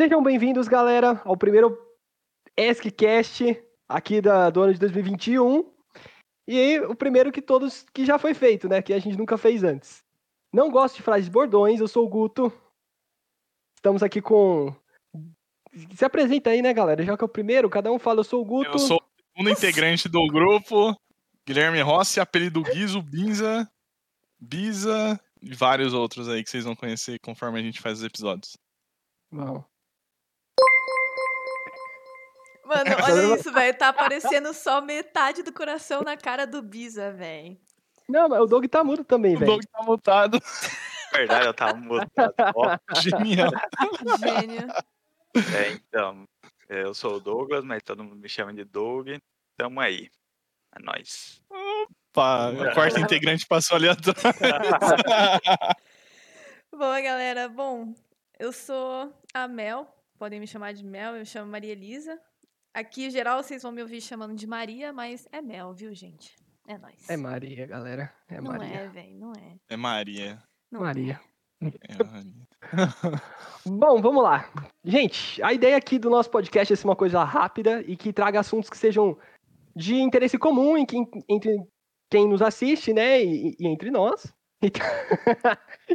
Sejam bem-vindos, galera, ao primeiro ESCCast aqui da, do ano de 2021. E aí, o primeiro que todos que já foi feito, né? Que a gente nunca fez antes. Não gosto de frases bordões, eu sou o Guto. Estamos aqui com. Se apresenta aí, né, galera? Já que é o primeiro, cada um fala, eu sou o Guto. Eu sou o segundo integrante do grupo, Guilherme Rossi, apelido Guizo, Binza, Biza e vários outros aí que vocês vão conhecer conforme a gente faz os episódios. Bom. Mano, olha isso, velho. Tá aparecendo só metade do coração na cara do Bisa, velho. Não, mas o Doug tá mudo também, O velho. Doug tá mutado. Verdade, eu tava mutado. Ó, Genial. Gênio. é, então, eu sou o Douglas, mas todo mundo me chama de Doug. Tamo aí. É nóis. Pá, o quarto integrante passou ali atrás. Boa, galera. Bom, eu sou a Mel. Podem me chamar de Mel. Eu me chamo Maria Elisa. Aqui, em geral, vocês vão me ouvir chamando de Maria, mas é Mel, viu, gente? É nóis. É Maria, galera. É não Maria. é, velho. Não é. É Maria. Não Maria. É Maria. Bom, vamos lá. Gente, a ideia aqui do nosso podcast é ser uma coisa rápida e que traga assuntos que sejam de interesse comum em quem- entre quem nos assiste, né? E, e entre nós. Então-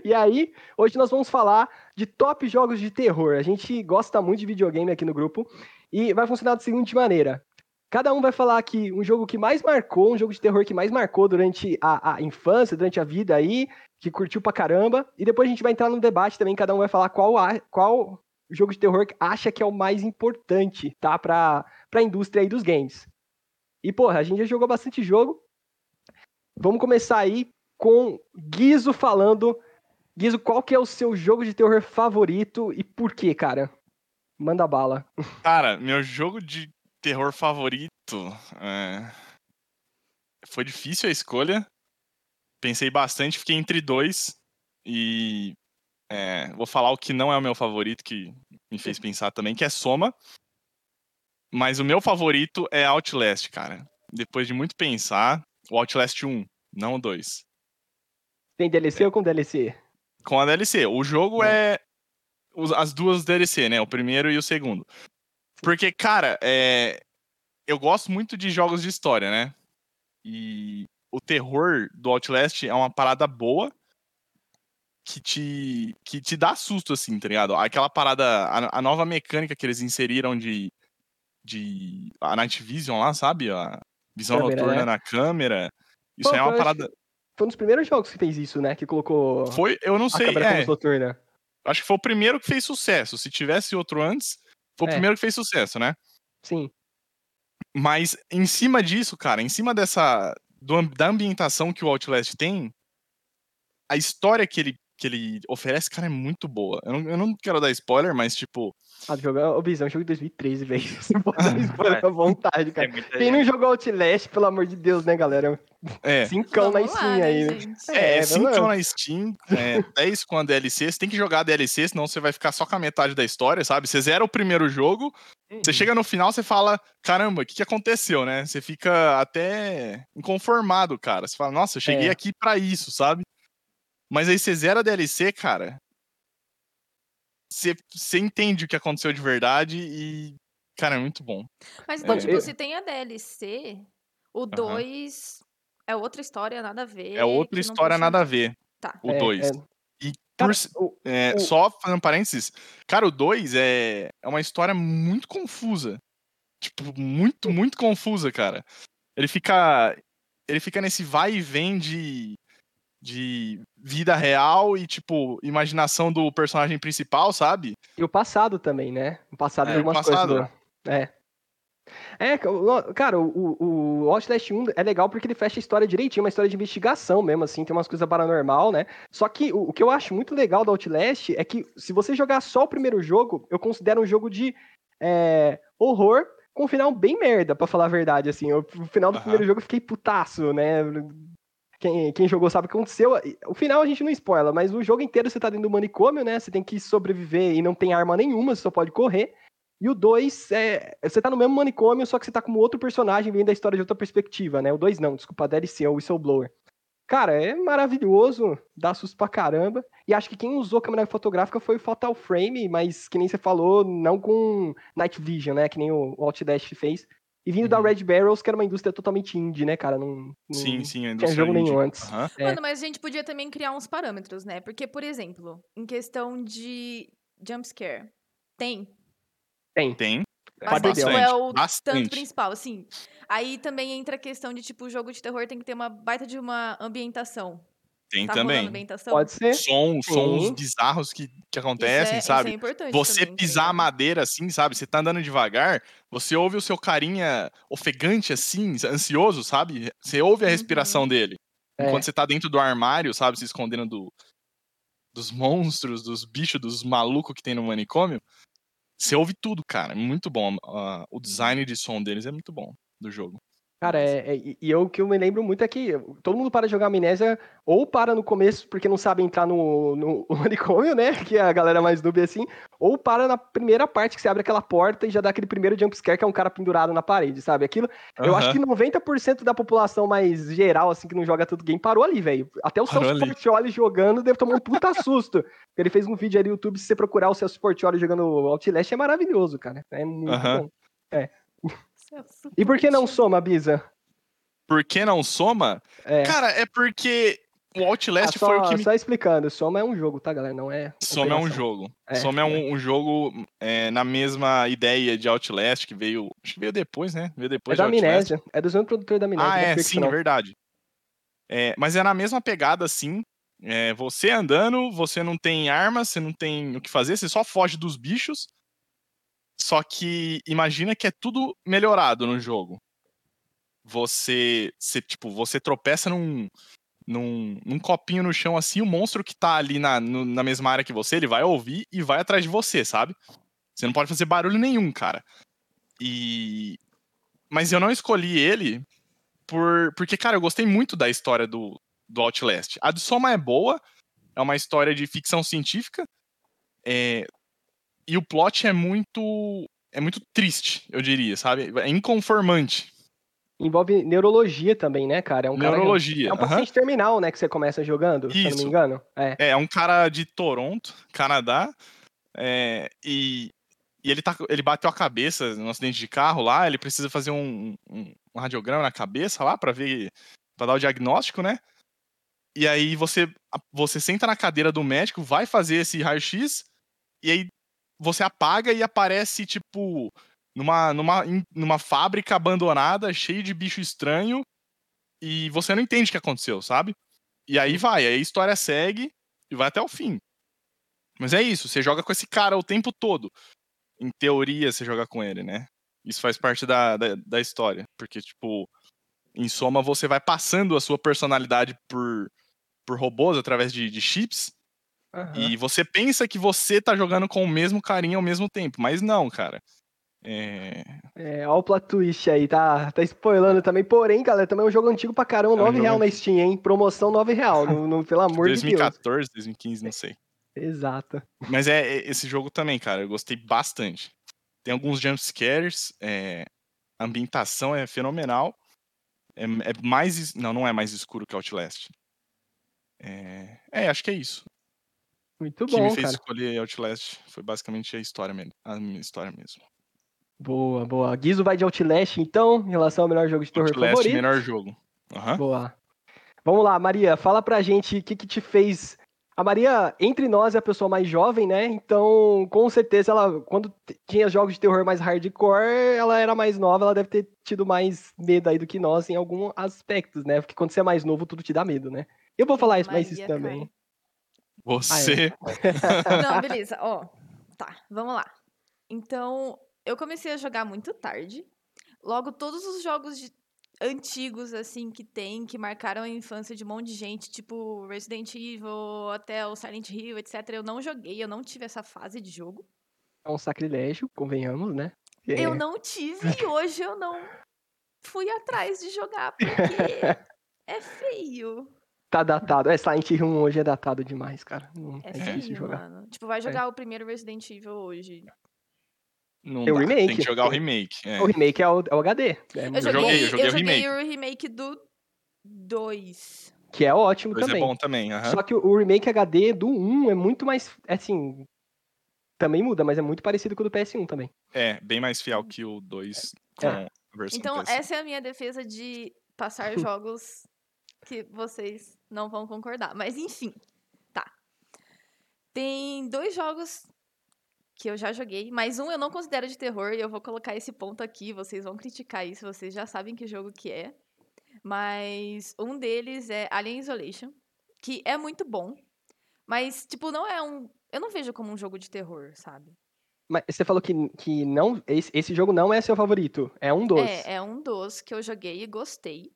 e aí, hoje nós vamos falar de top jogos de terror. A gente gosta muito de videogame aqui no grupo e vai funcionar da seguinte maneira. Cada um vai falar aqui um jogo que mais marcou, um jogo de terror que mais marcou durante a, a infância, durante a vida aí, que curtiu pra caramba. E depois a gente vai entrar no debate também, cada um vai falar qual, a- qual jogo de terror que acha que é o mais importante, tá? Pra, pra indústria aí dos games. E, porra, a gente já jogou bastante jogo. Vamos começar aí com Guizo falando. Guizo, qual que é o seu jogo de terror favorito e por quê, cara? Manda bala. Cara, meu jogo de terror favorito. é, Foi difícil a escolha. Pensei bastante, fiquei entre dois. E é, vou falar o que não é o meu favorito, que me fez pensar também, que é Soma. Mas o meu favorito é Outlast, cara. Depois de muito pensar, o Outlast 1, não o 2. Tem DLC ou com DLC? Com a DLC. O jogo é as duas DLC, né? O primeiro e o segundo. Porque, cara, é... eu gosto muito de jogos de história, né? E o terror do Outlast é uma parada boa que te, que te dá susto, assim, tá ligado? Aquela parada, a, a nova mecânica que eles inseriram de, de a Night Vision lá, sabe? A visão Câmera, noturna né? na câmera. Isso Pô, é uma parada. Foi um dos primeiros jogos que fez isso, né? Que colocou Foi, eu não a sei. câmera é, noturna. Acho que foi o primeiro que fez sucesso. Se tivesse outro antes, foi o É. primeiro que fez sucesso, né? Sim. Mas em cima disso, cara, em cima dessa do da ambientação que o Outlast tem, a história que ele que ele oferece, cara, é muito boa. Eu não, eu não quero dar spoiler, mas tipo, Ah, jogo, ô, Bizão, é um jogo de 2013, velho. Você pode dar spoiler à vontade, cara. Tem muita Quem não jogou Outlast, pelo amor de Deus, né, galera? é, Cincão na Vamos lá, Steam né, aí, né? gente? é, É, 5 não na Steam, é, 10 com a DLC. Você tem que jogar a DLC, senão você vai ficar só com a metade da história, sabe? Você zera o primeiro jogo, Você chega no final, você fala, caramba, o que, que aconteceu, né? Você fica até inconformado, cara. Você fala, nossa, eu cheguei É. aqui pra isso, sabe? Mas aí você zera a DLC, cara. Você, você entende o que aconteceu de verdade e, cara, é muito bom. Mas então, É. tipo, Eu- se tem a DLC, o 2 é outra história, nada a ver. É outra história, nada a nada. ver, Tá. o É, 2. é. E Cara, por, o- é, o- só fazendo parênteses, cara, o 2 é, é uma história muito confusa. Tipo, muito, muito confusa, cara. Ele fica. Ele fica nesse vai e vem de. De vida real e, tipo, imaginação do personagem principal, sabe? E o passado também, né? O passado É, de o algumas passado. coisas. do- É. É, o- cara, o, o Outlast 1 é legal porque ele fecha a história direitinho, uma história de investigação mesmo, assim, tem umas coisas paranormal, né? Só que o, o que eu acho muito legal do Outlast é que se você jogar só o primeiro jogo, eu considero um jogo de é, horror com um final bem merda, pra falar a verdade, assim. Eu, no final do Aham. primeiro jogo eu fiquei putaço, né? Quem, quem jogou sabe o que aconteceu. O final a gente não spoila, mas o jogo inteiro você tá dentro do manicômio, né? Você tem que sobreviver e não tem arma nenhuma, você só pode correr. E o 2 é. Você tá no mesmo manicômio, só que você tá com outro personagem vendo a história de outra perspectiva, né? O 2 não, desculpa, a DLC, é o Whistleblower. Cara, é maravilhoso, dá susto pra caramba. E acho que quem usou câmera fotográfica foi o Fatal Frame, mas que nem você falou, não com Night Vision, né? Que nem o Outdash fez. E vindo da Uhum. Red Barrels, que era uma indústria totalmente indie, né, cara? Não, não Sim, sim, a tinha jogo nenhum indie. antes. Aham. É. Mano, mas a gente podia também criar uns parâmetros, né? Porque, por exemplo, em questão de jumpscare, tem. Tem. Tem. Mas Deus. é o tanto bastante. principal, assim. Aí também entra a questão de, tipo, o jogo de terror tem que ter uma baita de uma ambientação. Tem tá também. Pode ser. Som, sons bizarros que, que Isso acontecem, é, sabe? Isso é importante Você também, tá pisar a madeira assim, sabe? Você tá andando devagar, você ouve o seu carinha ofegante assim, ansioso, sabe? Você ouve a respiração Uhum. dele. É. Enquanto você tá dentro do armário, sabe? Se escondendo do, dos monstros, dos bichos, dos malucos que tem no manicômio. Você ouve tudo, cara. É muito bom. Ah, o design de som deles é muito bom do jogo. Cara, é, é- e eu, o que eu me lembro muito é que todo mundo para de jogar Amnésia ou para no começo porque não sabe entrar no, no manicômio, né? Que é a galera mais noob assim, ou para na primeira parte que você abre aquela porta e já dá aquele primeiro jumpscare que é um cara pendurado na parede, sabe? Aquilo, eu acho que 90% da população mais geral, assim, que não joga tudo game, parou ali, velho. Até o Celso ali. Portioli jogando deve tomar um puta susto. Ele fez um vídeo aí no YouTube, se você procurar o Celso Portioli jogando Outlast, é maravilhoso, cara. É muito Aham. bom. Celso E por que não soma, Bisa? Por que não soma? É. Cara, é porque o Ah, Outlast só, foi o que me só explicando, Soma é um jogo, tá, galera? Não é. Soma é um operação. jogo. É, Soma é um, um jogo é, na mesma ideia de Outlast, que veio. Acho que veio depois, né? Veio É depois da de Outlast. Amnésia. É dos mesmos produtores da Amnésia. Ah, da é, sim, não. verdade. É, mas é na mesma pegada, assim. É, você andando, você não tem arma, você não tem o que fazer, você só foge dos bichos. Só que imagina que é tudo melhorado no jogo. Você, você tipo, você tropeça num, num, num copinho no chão assim, o monstro que tá ali na, no- na mesma área que você, ele vai ouvir e vai atrás de você, sabe? Você não pode fazer barulho nenhum, cara. E. Mas eu não escolhi ele por, porque, cara, eu gostei muito da história do, do Outlast. A do Soma é boa, é uma história de ficção científica, é, e o plot é muito é muito triste, eu diria, sabe? É inconformante. Envolve neurologia também, né, cara? É um cara- Neurologia. É um paciente terminal, né, que você começa jogando, se eu não me Isso. engano. É. É, é um cara de Toronto, Canadá, é, e, e ele, tá, ele bateu a cabeça num acidente de carro lá, ele precisa fazer um, um, um radiograma na cabeça lá pra ver, pra dar o diagnóstico, né? E aí você, você senta na cadeira do médico, vai fazer esse raio-x, e aí você apaga e aparece, tipo, numa, numa, numa fábrica abandonada, cheio de bicho estranho, e você não entende o que aconteceu, sabe? E aí vai, aí a história segue e vai até o fim. Mas é isso, você joga com esse cara o tempo todo. Em teoria, você joga com ele, né? Isso faz parte da, da, da história. Porque, tipo, em soma, você vai passando a sua personalidade por, por robôs através de, de chips. Aham. E você pensa que você tá jogando com o mesmo carinha ao mesmo tempo. Mas não, cara. É... É, ó o plot twist aí, tá, tá spoilando também. Porém, galera, também é um jogo antigo pra caramba, É um 9 jogo real na Steam, hein? Promoção 9 real, no, no- pelo amor de Deus. 2014, 2015, não sei. Exato. Mas é é esse jogo também, cara. Eu gostei bastante. Tem alguns jumpscares. É, a ambientação é fenomenal. É, é mais. Não, não é mais escuro que Outlast. É, é, acho que é isso. Muito O que bom, me fez cara. escolher Outlast foi basicamente a história mesmo. A minha história mesmo. Boa, boa. Guizo vai de Outlast, então, em relação ao melhor jogo de terror Outlast, favorito. melhor jogo. Aham. Boa. Vamos lá, Maria, fala pra gente o que, que te fez. A Maria, entre nós, é a pessoa mais jovem, né? Então, com certeza, ela, quando tinha jogos de terror mais hardcore, ela era mais nova, ela deve ter tido mais medo aí do que nós em alguns aspectos, né? Porque quando você é mais novo, tudo te dá medo, né? Eu vou falar isso, mas isso também. Você. Não, beleza. Ó, tá, vamos lá. Então, eu comecei a jogar muito tarde. Logo, todos os jogos de- antigos, assim, que tem, que marcaram a infância de um monte de gente, tipo Resident Evil, até o Silent Hill, etc., eu não joguei, eu não tive essa fase de jogo. É um sacrilégio, convenhamos, né? É. Eu não tive e hoje eu não fui atrás de jogar, porque é feio. Tá datado. É, Silent Hill 1 hoje é datado demais, cara. Não É é difícil feio, jogar. mano. Tipo, vai jogar o primeiro Resident Evil hoje. Não Tem o remake. Tem que jogar o remake. é. O remake é o, é o HD. É Eu muito joguei, joguei, eu joguei o eu joguei remake. o remake do 2. que é ótimo Dois é também. bom também. aham. Só que o- remake HD do 1 é muito mais, assim, também muda, mas é muito parecido com o do PS1 também. É, bem mais fiel que o 2 com É. a versão Então, PS1. essa é a minha defesa de passar jogos que vocês não vão concordar. Mas, enfim, tá. Tem dois jogos que eu já joguei, mas um eu não considero de terror e eu vou colocar esse ponto aqui. Vocês vão criticar isso, vocês já sabem que jogo que é. Mas um deles é Alien Isolation, que é muito bom, mas, tipo, não é um. Eu não vejo como um jogo de terror, sabe? Mas você falou que, que não, esse, esse jogo não é seu favorito, é um dos. É, é um dos que eu joguei e gostei.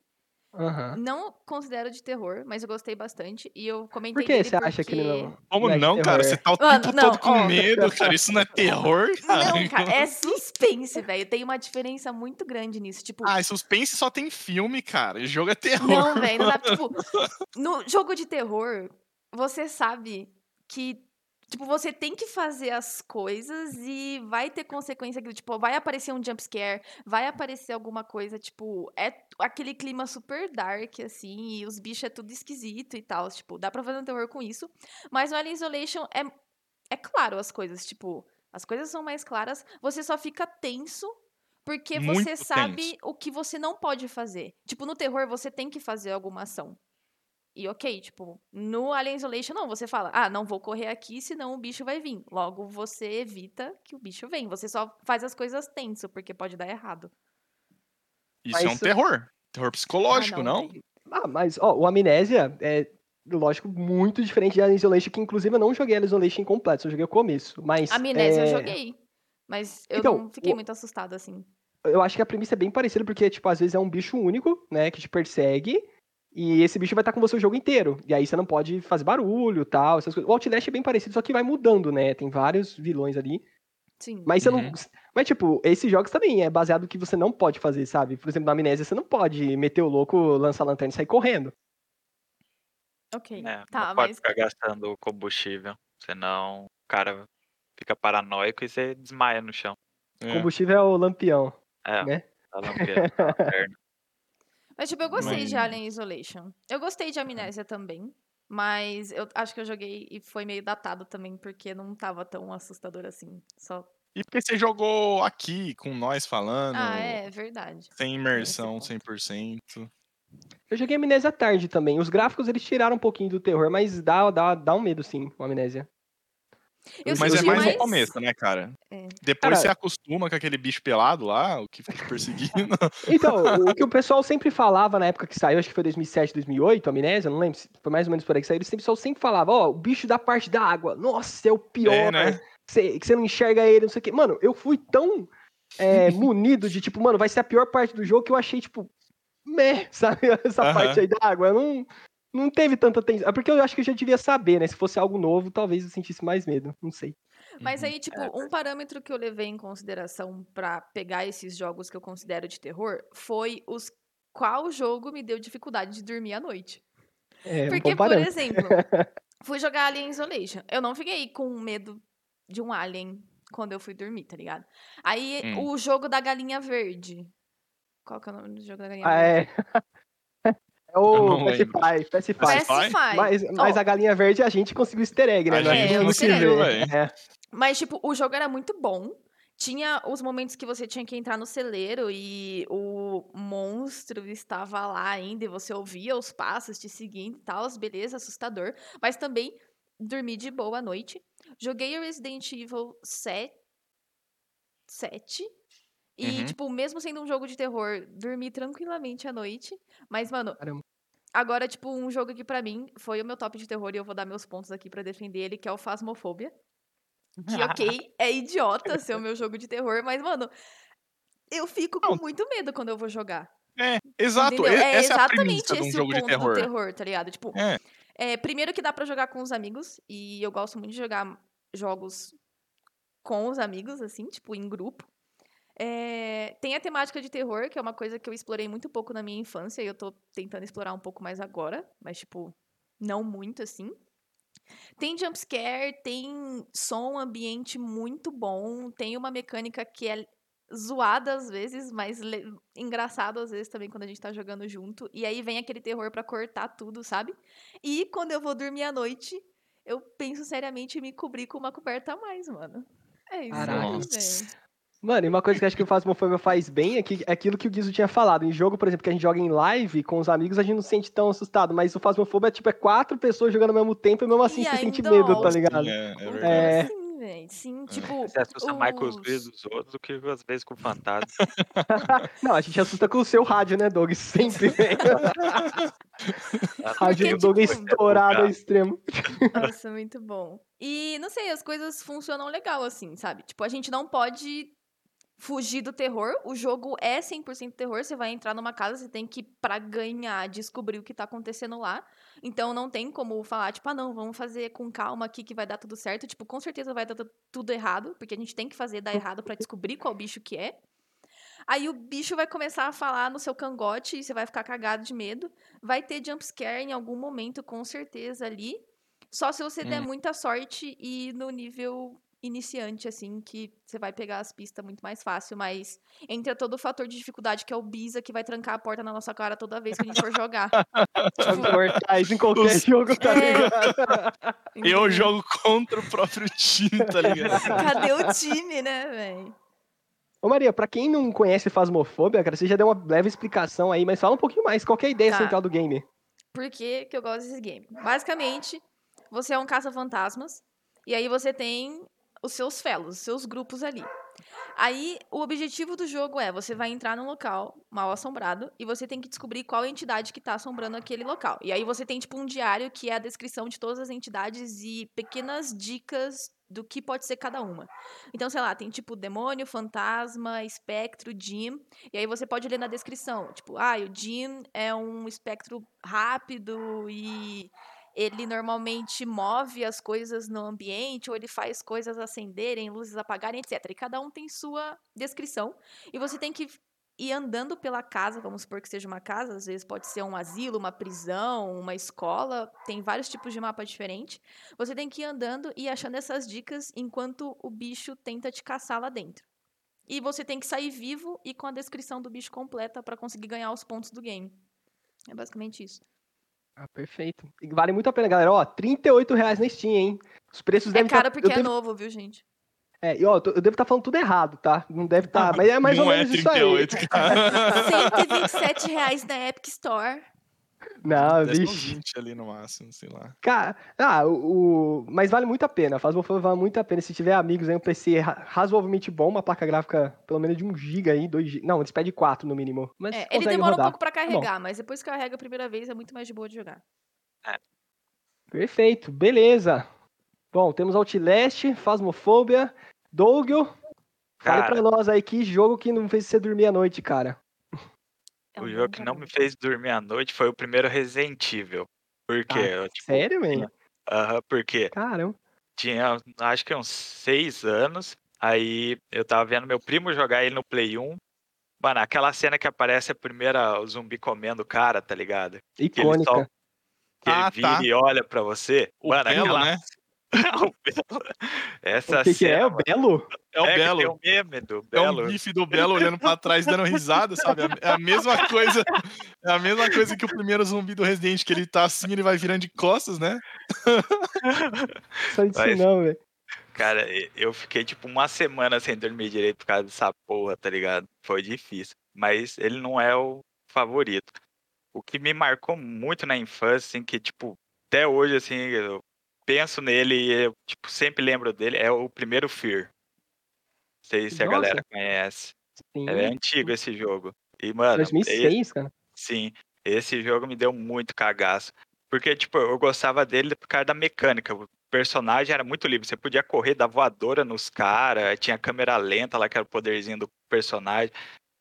Aham. Não considero de terror, mas eu gostei bastante. E eu comentei Por que dele você acha que ele porque- não. Como não é não, cara? Você tá o Mano, tempo não, todo com ó. medo, cara. Isso não é terror, cara. Não, cara, é suspense, velho. Tem uma diferença muito grande nisso. Tipo, Ah, suspense só tem filme, cara. Jogo é terror. não, velho, não dá. Tipo, no jogo de terror, você sabe que. Tipo, você tem que fazer as coisas e vai ter consequência. que, Tipo, vai aparecer um jumpscare, vai aparecer alguma coisa, tipo, é aquele clima super dark, assim, e os bichos é tudo esquisito e tal. Tipo, dá pra fazer um terror com isso. Mas no Alien Isolation é, é claro as coisas, tipo, as coisas são mais claras, você só fica tenso porque você Muito sabe tenso. o que você não pode fazer. Tipo, no terror você tem que fazer alguma ação. E ok, tipo, no Alien Isolation não, você fala, ah, não vou correr aqui, senão o bicho vai vir. Logo, você evita que o bicho venha. Você só faz as coisas tenso, porque pode dar errado. Isso Mas é um isso- terror. Terror psicológico, Ah, não? velho. Ah, mas, ó, o Amnésia é, lógico, muito diferente de Alien Isolation, que inclusive eu não joguei Alien Isolation completo, só joguei o começo. Mas. Amnésia é, eu joguei. Mas eu Então, não fiquei o- muito assustada assim. Eu acho que a premissa é bem parecida, porque, tipo, às vezes é um bicho único, né, que te persegue. E esse bicho vai estar com você o jogo inteiro. E aí você não pode fazer barulho tal, essas coisas. O Outlast é bem parecido, só que vai mudando, né? Tem vários vilões ali. Sim. Mas você Uhum. não. Mas, tipo, esses jogos também é baseado no que você não pode fazer, sabe? Por exemplo, na amnésia, você não pode meter o louco, lançar a lanterna e sair correndo. Ok. É, Tá, não pode mas. ficar gastando combustível, senão o cara fica paranoico e você desmaia no chão. É. Combustível é o lampião. É, Né? a lampião, a lanterna. Mas, tipo, eu gostei de Alien Isolation. Eu gostei de Amnésia também. Mas eu acho que eu joguei e foi meio datado também, porque não tava tão assustador assim. Só. E porque você jogou aqui com nós falando, Ah, é, verdade. sem imersão ponto. 100%. Eu joguei Amnésia à tarde também. Os gráficos eles tiraram um pouquinho do terror, mas dá, dá, dá um medo sim, o Amnésia. Eu Mas é senti mais no começo, né, cara? É. Depois Cara- você acostuma com aquele bicho pelado lá, o que fica te perseguindo. Então, o que o pessoal sempre falava na época que saiu, acho que foi 2007, 2008, Amnésia, não lembro, se foi mais ou menos por aí que saiu, o pessoal sempre falava, ó, o bicho da parte da água, nossa, é o pior, É, né? que você- que você não enxerga ele, não sei o quê. Mano, eu fui tão é, munido de, tipo, mano, vai ser a pior parte do jogo que eu achei, tipo, meh, sabe, essa Aham. parte aí da água, eu não... Não teve tanta tensão. É porque eu acho que eu já devia saber, né? Se fosse algo novo, talvez eu sentisse mais medo. Não sei. Mas Uhum. aí, tipo, É, um parâmetro que eu levei em consideração pra pegar esses jogos que eu considero de terror foi os qual jogo me deu dificuldade de dormir à noite. É, um Porque, bom por exemplo, fui jogar Alien Isolation. Eu não fiquei com medo de um alien quando eu fui dormir, tá ligado? Aí, Hum. o jogo da galinha verde. Qual que é o nome do jogo da galinha Ah, verde? é. É o. Pacify, Pacify. Mas, mas Ó, a galinha verde a gente conseguiu easter egg, né? A Nós gente vimos conseguiu. É. Mas, tipo, o jogo era muito bom. Tinha os momentos que você tinha que entrar no celeiro e o monstro estava lá ainda e você ouvia os passos te seguindo e tal, beleza, assustador. Mas também dormi de boa à noite. Joguei o Resident Evil 7. 7 e, Uhum. tipo, mesmo sendo um jogo de terror, dormi tranquilamente à noite. Mas, mano, Caramba. agora, tipo, um jogo que pra mim foi o meu top de terror e eu vou dar meus pontos aqui pra defender ele, que é o Phasmophobia. Que, ok, é idiota ser o meu jogo de terror, mas, mano, eu fico com muito medo quando eu vou jogar. É, exato. É é exatamente um esse jogo o de ponto terror. do terror, tá ligado? Tipo, É. é, primeiro que dá pra jogar com os amigos, e eu gosto muito de jogar jogos com os amigos, assim, tipo, em grupo. É, tem a temática de terror, que é uma coisa que eu explorei muito pouco na minha infância, e eu tô tentando explorar um pouco mais agora, mas, tipo, não muito, assim. Tem jumpscare, tem som ambiente muito bom, tem uma mecânica que é zoada às vezes, mas engraçado às vezes também quando a gente tá jogando junto. E aí vem aquele terror pra cortar tudo, sabe? E quando eu vou dormir à noite, eu penso seriamente em me cobrir com uma coberta a mais, mano. É isso Caralho. aí, velho. Mano, e uma coisa que eu acho que o Phasmophobia faz bem é, que, é aquilo que o Guizo tinha falado. Em jogo, por exemplo, que a gente joga em live com os amigos, a gente não se sente tão assustado. Mas o Phasmophobia é tipo, é quatro pessoas jogando ao mesmo tempo e mesmo assim E você sente medo, tá ligado? É, é Puta, verdade. É. Sim, velho. Sim, tipo. Você assusta mais com os os- vídeos dos outros do que às vezes com o fantasma. Não, a gente assusta com o seu rádio, né, Doug? Sempre, velho. rádio do Doug é tipo, estourado ao extremo. Nossa, muito bom. E não sei, as coisas funcionam legal assim, sabe? Tipo, a gente não pode fugir do terror. O jogo é 100% terror. Você vai entrar numa casa, você tem que, pra ganhar, descobrir o que tá acontecendo lá. Então não tem como falar, tipo, ah, não, vamos fazer com calma aqui que vai dar tudo certo. Tipo, com certeza vai dar tu- tudo errado, porque a gente tem que fazer dar errado pra descobrir qual bicho que é. Aí o bicho vai começar a falar no seu cangote e você vai ficar cagado de medo. Vai ter jumpscare em algum momento, com certeza, ali. Só se você der Hum. muita sorte e no nível iniciante, assim, que você vai pegar as pistas muito mais fácil. Mas entra todo o fator de dificuldade, que é o Bisa, que vai trancar a porta na nossa cara toda vez que a gente for jogar. Tipo, mortais em qualquer Os- jogo, tá É. ligado? Eu jogo contra o próprio time, tá ligado? Cadê o time, né, velho? Ô Maria, pra quem não conhece Phasmophobia, cara, você já deu uma leve explicação aí, mas fala um pouquinho mais, qual que é a ideia Tá. central do game? Por que, que eu gosto desse game? Basicamente, você é um caça-fantasmas, e aí você tem os seus fellows, os seus grupos ali. Aí, o objetivo do jogo é, você vai entrar num local mal assombrado, e você tem que descobrir qual entidade que tá assombrando aquele local. E aí você tem, tipo, um diário que é a descrição de todas as entidades e pequenas dicas do que pode ser cada uma. Então, sei lá, tem tipo demônio, fantasma, espectro, Jim. E aí você pode ler na descrição, tipo, ah, o Jim é um espectro rápido e ele normalmente move as coisas no ambiente ou ele faz coisas acenderem, luzes apagarem, etc. E cada um tem sua descrição. E você tem que ir andando pela casa, vamos supor que seja uma casa, às vezes pode ser um asilo, uma prisão, uma escola, tem vários tipos de mapa diferentes. Você tem que ir andando e achando essas dicas enquanto o bicho tenta te caçar lá dentro. E você tem que sair vivo e com a descrição do bicho completa pra conseguir ganhar os pontos do game. É basicamente isso. Ah, perfeito. E vale muito a pena, galera. Ó, 38 reais na Steam, hein? Os preços É devem caro tá- porque eu é devo- novo, viu, gente? É, e ó, eu devo estar falando tudo errado, tá? Não deve estar, mas é mais não ou é menos isso aí. 38, cara. 127 reais na Epic Store. Não, Deve ser uns vixe. 20 ali no máximo, sei lá. Cara, ah, o, o- mas vale muito a pena. Faz vale muito a pena. Se tiver amigos aí, um PC ra- razoavelmente bom, uma placa gráfica pelo menos de 1 GB aí, 2 GB. Não, eles pedem 4 no mínimo. Mas É, ele demora rodar. um pouco pra carregar, mas depois que carrega a primeira vez é muito mais de boa de jogar. Perfeito, beleza. Bom, temos Outlast, Phasmophobia, Dougio. Fale pra nós aí que jogo que não fez você dormir à noite, cara. É O jogo que não me fez dormir à noite foi o primeiro Resident Evil. Por quê? Ah, Eu, tipo, Sério, velho? aham, porque Caramba. tinha, acho que uns seis anos, aí eu tava vendo meu primo jogar ele no Play 1. Mano, aquela cena que aparece a primeira o zumbi comendo o cara, tá ligado? Que ele, só, Icônica. que ele Ah, vira tá. e olha pra você. O Mano, Belo, aquela... né? O Belo. Essa O que, que é? cena, O Belo? É o é Belo. tem o meme do É um Belo. bife do Belo olhando pra trás dando risada, sabe? É a mesma coisa. É a mesma coisa que o primeiro zumbi do Resident, que ele tá assim, ele vai virando de costas, né? Só disso Mas- não, velho. Cara, eu fiquei tipo uma semana sem dormir direito por causa dessa porra, tá ligado? Foi difícil. Mas ele não é o favorito. O que me marcou muito na infância, assim, que, tipo, até hoje, assim, eu penso nele e eu, tipo, sempre lembro dele, é o primeiro Fear. Não sei se a Nossa. galera conhece. Sim. É antigo esse jogo. E, mano, esse- 2006, cara. Sim, esse jogo me deu muito cagaço. Porque, tipo, eu gostava dele por causa da mecânica. O personagem era muito livre. Você podia correr da voadora nos caras, tinha câmera lenta lá, que era o poderzinho do personagem.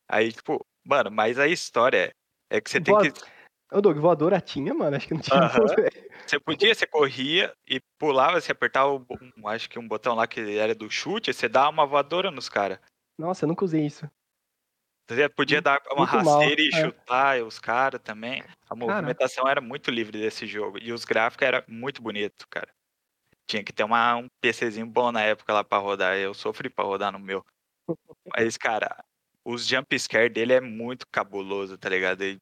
Aí, tipo, mano, mas a história é, é que você tem Voa- que. Ô, Doug, voadora tinha, mano? Acho que não tinha. Velho. Você podia, você corria e pulava, você apertava, um, acho que um botão lá que era do chute, você dava uma voadora nos caras. Nossa, eu nunca usei isso. Você podia dar uma Muito mal, rasteira e é. chutar os caras também. A movimentação era muito livre desse jogo. E os gráficos eram muito bonitos, cara. Tinha que ter uma, um PCzinho bom na época lá pra rodar. Eu sofri pra rodar no meu. Mas, cara, os jump scare dele é muito cabuloso, tá ligado? E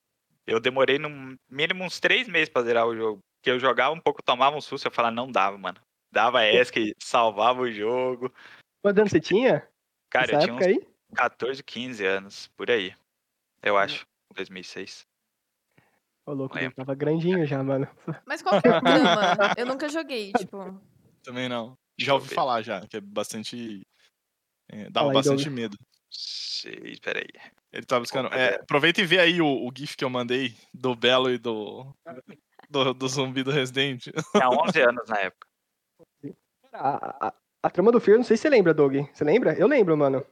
Eu demorei no mínimo uns três meses pra zerar o jogo. Porque eu jogava um pouco, tomava um susto, eu falava, não dava, mano. Dava ESC, salvava o jogo. Quantos anos você tinha? Cara, nessa eu tinha uns aí? 14, 15 anos, por aí. Eu acho, 2006. Ô, louco, Lembro. tava grandinho já, mano. Mas qual que é o drama? Eu nunca joguei, tipo. Também não. Já eu ouvi falar já, que é bastante. é, dava Fala aí, bastante Douglas. medo. Sei, peraí. Ele tá buscando. É, aproveita e vê aí o, o GIF que eu mandei do Belo e do. Do, do zumbi do Resident. Tinha 11 anos na época. A, a, a trama do Fear, não sei se você lembra, Doug. Você lembra? Eu lembro, mano.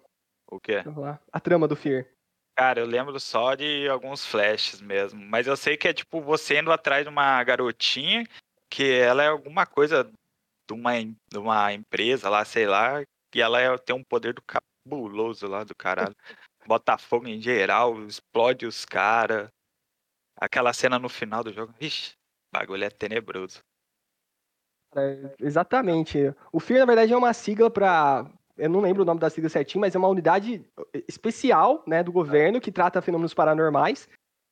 O quê? Vamos lá. A trama do Fear. Cara, eu lembro só de alguns flashes mesmo. Mas eu sei que é tipo você indo atrás de uma garotinha que ela é alguma coisa de uma, de uma empresa lá, sei lá, e ela é- tem um poder do cabuloso lá do caralho. Bota fogo em geral, explode os caras. Aquela cena no final do jogo. Ixi, bagulho é tenebroso. É, exatamente. O FEAR, na verdade, é uma sigla para. Eu não lembro o nome da sigla certinho, mas é uma unidade especial né, do governo que trata fenômenos paranormais.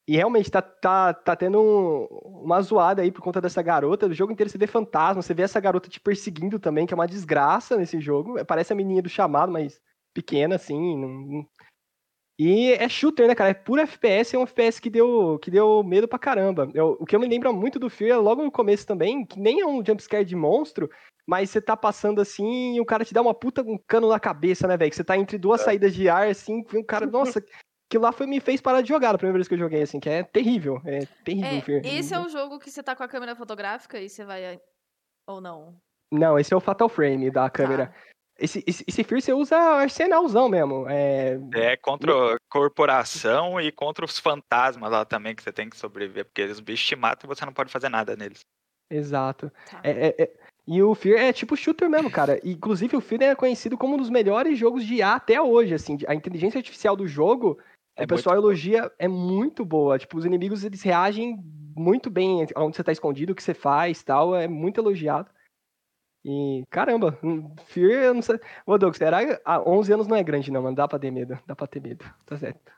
E realmente tá, tá, tá tendo um- uma zoada aí por conta dessa garota. O jogo inteiro você vê fantasma, você vê essa garota te perseguindo também, que é uma desgraça nesse jogo. Parece a menininha do chamado, mas pequena, assim. não- E é shooter, né, cara? É puro FPS, é um FPS que deu, que deu medo pra caramba. Eu- o que eu me lembro muito do Fear, logo no começo também, que nem é um jumpscare de monstro, mas você tá passando assim e o cara te dá uma puta um cano na cabeça, né, velho? Que você tá entre duas É. saídas de ar, assim, e um cara, nossa, aquilo lá foi, me fez parar de jogar a primeira vez que eu joguei, assim, que é terrível. É terrível o. É, esse é o jogo que você tá com a câmera fotográfica e você vai. Ou não? Não, esse é o Fatal Frame da câmera. Tá. Esse, esse, esse Fear você usa arsenalzão mesmo. É, É contra a corporação e contra os fantasmas lá também que você tem que sobreviver, porque os bichos te matam e você não pode fazer nada neles. exato. Tá. É, é- é- E o Fear é tipo shooter mesmo, cara. Inclusive, o Fear é conhecido como um dos melhores jogos de IA até hoje, assim. A inteligência artificial do jogo, É o pessoal muito boa. elogia, é muito boa. Tipo, os inimigos, eles reagem muito bem onde você tá escondido, o que você faz tal. É muito elogiado. E, caramba, hum, Fear, eu não sei... Ô, Doug, será que ah, 11 anos não é grande não, mano. Dá pra ter medo, dá pra ter medo. Tá certo.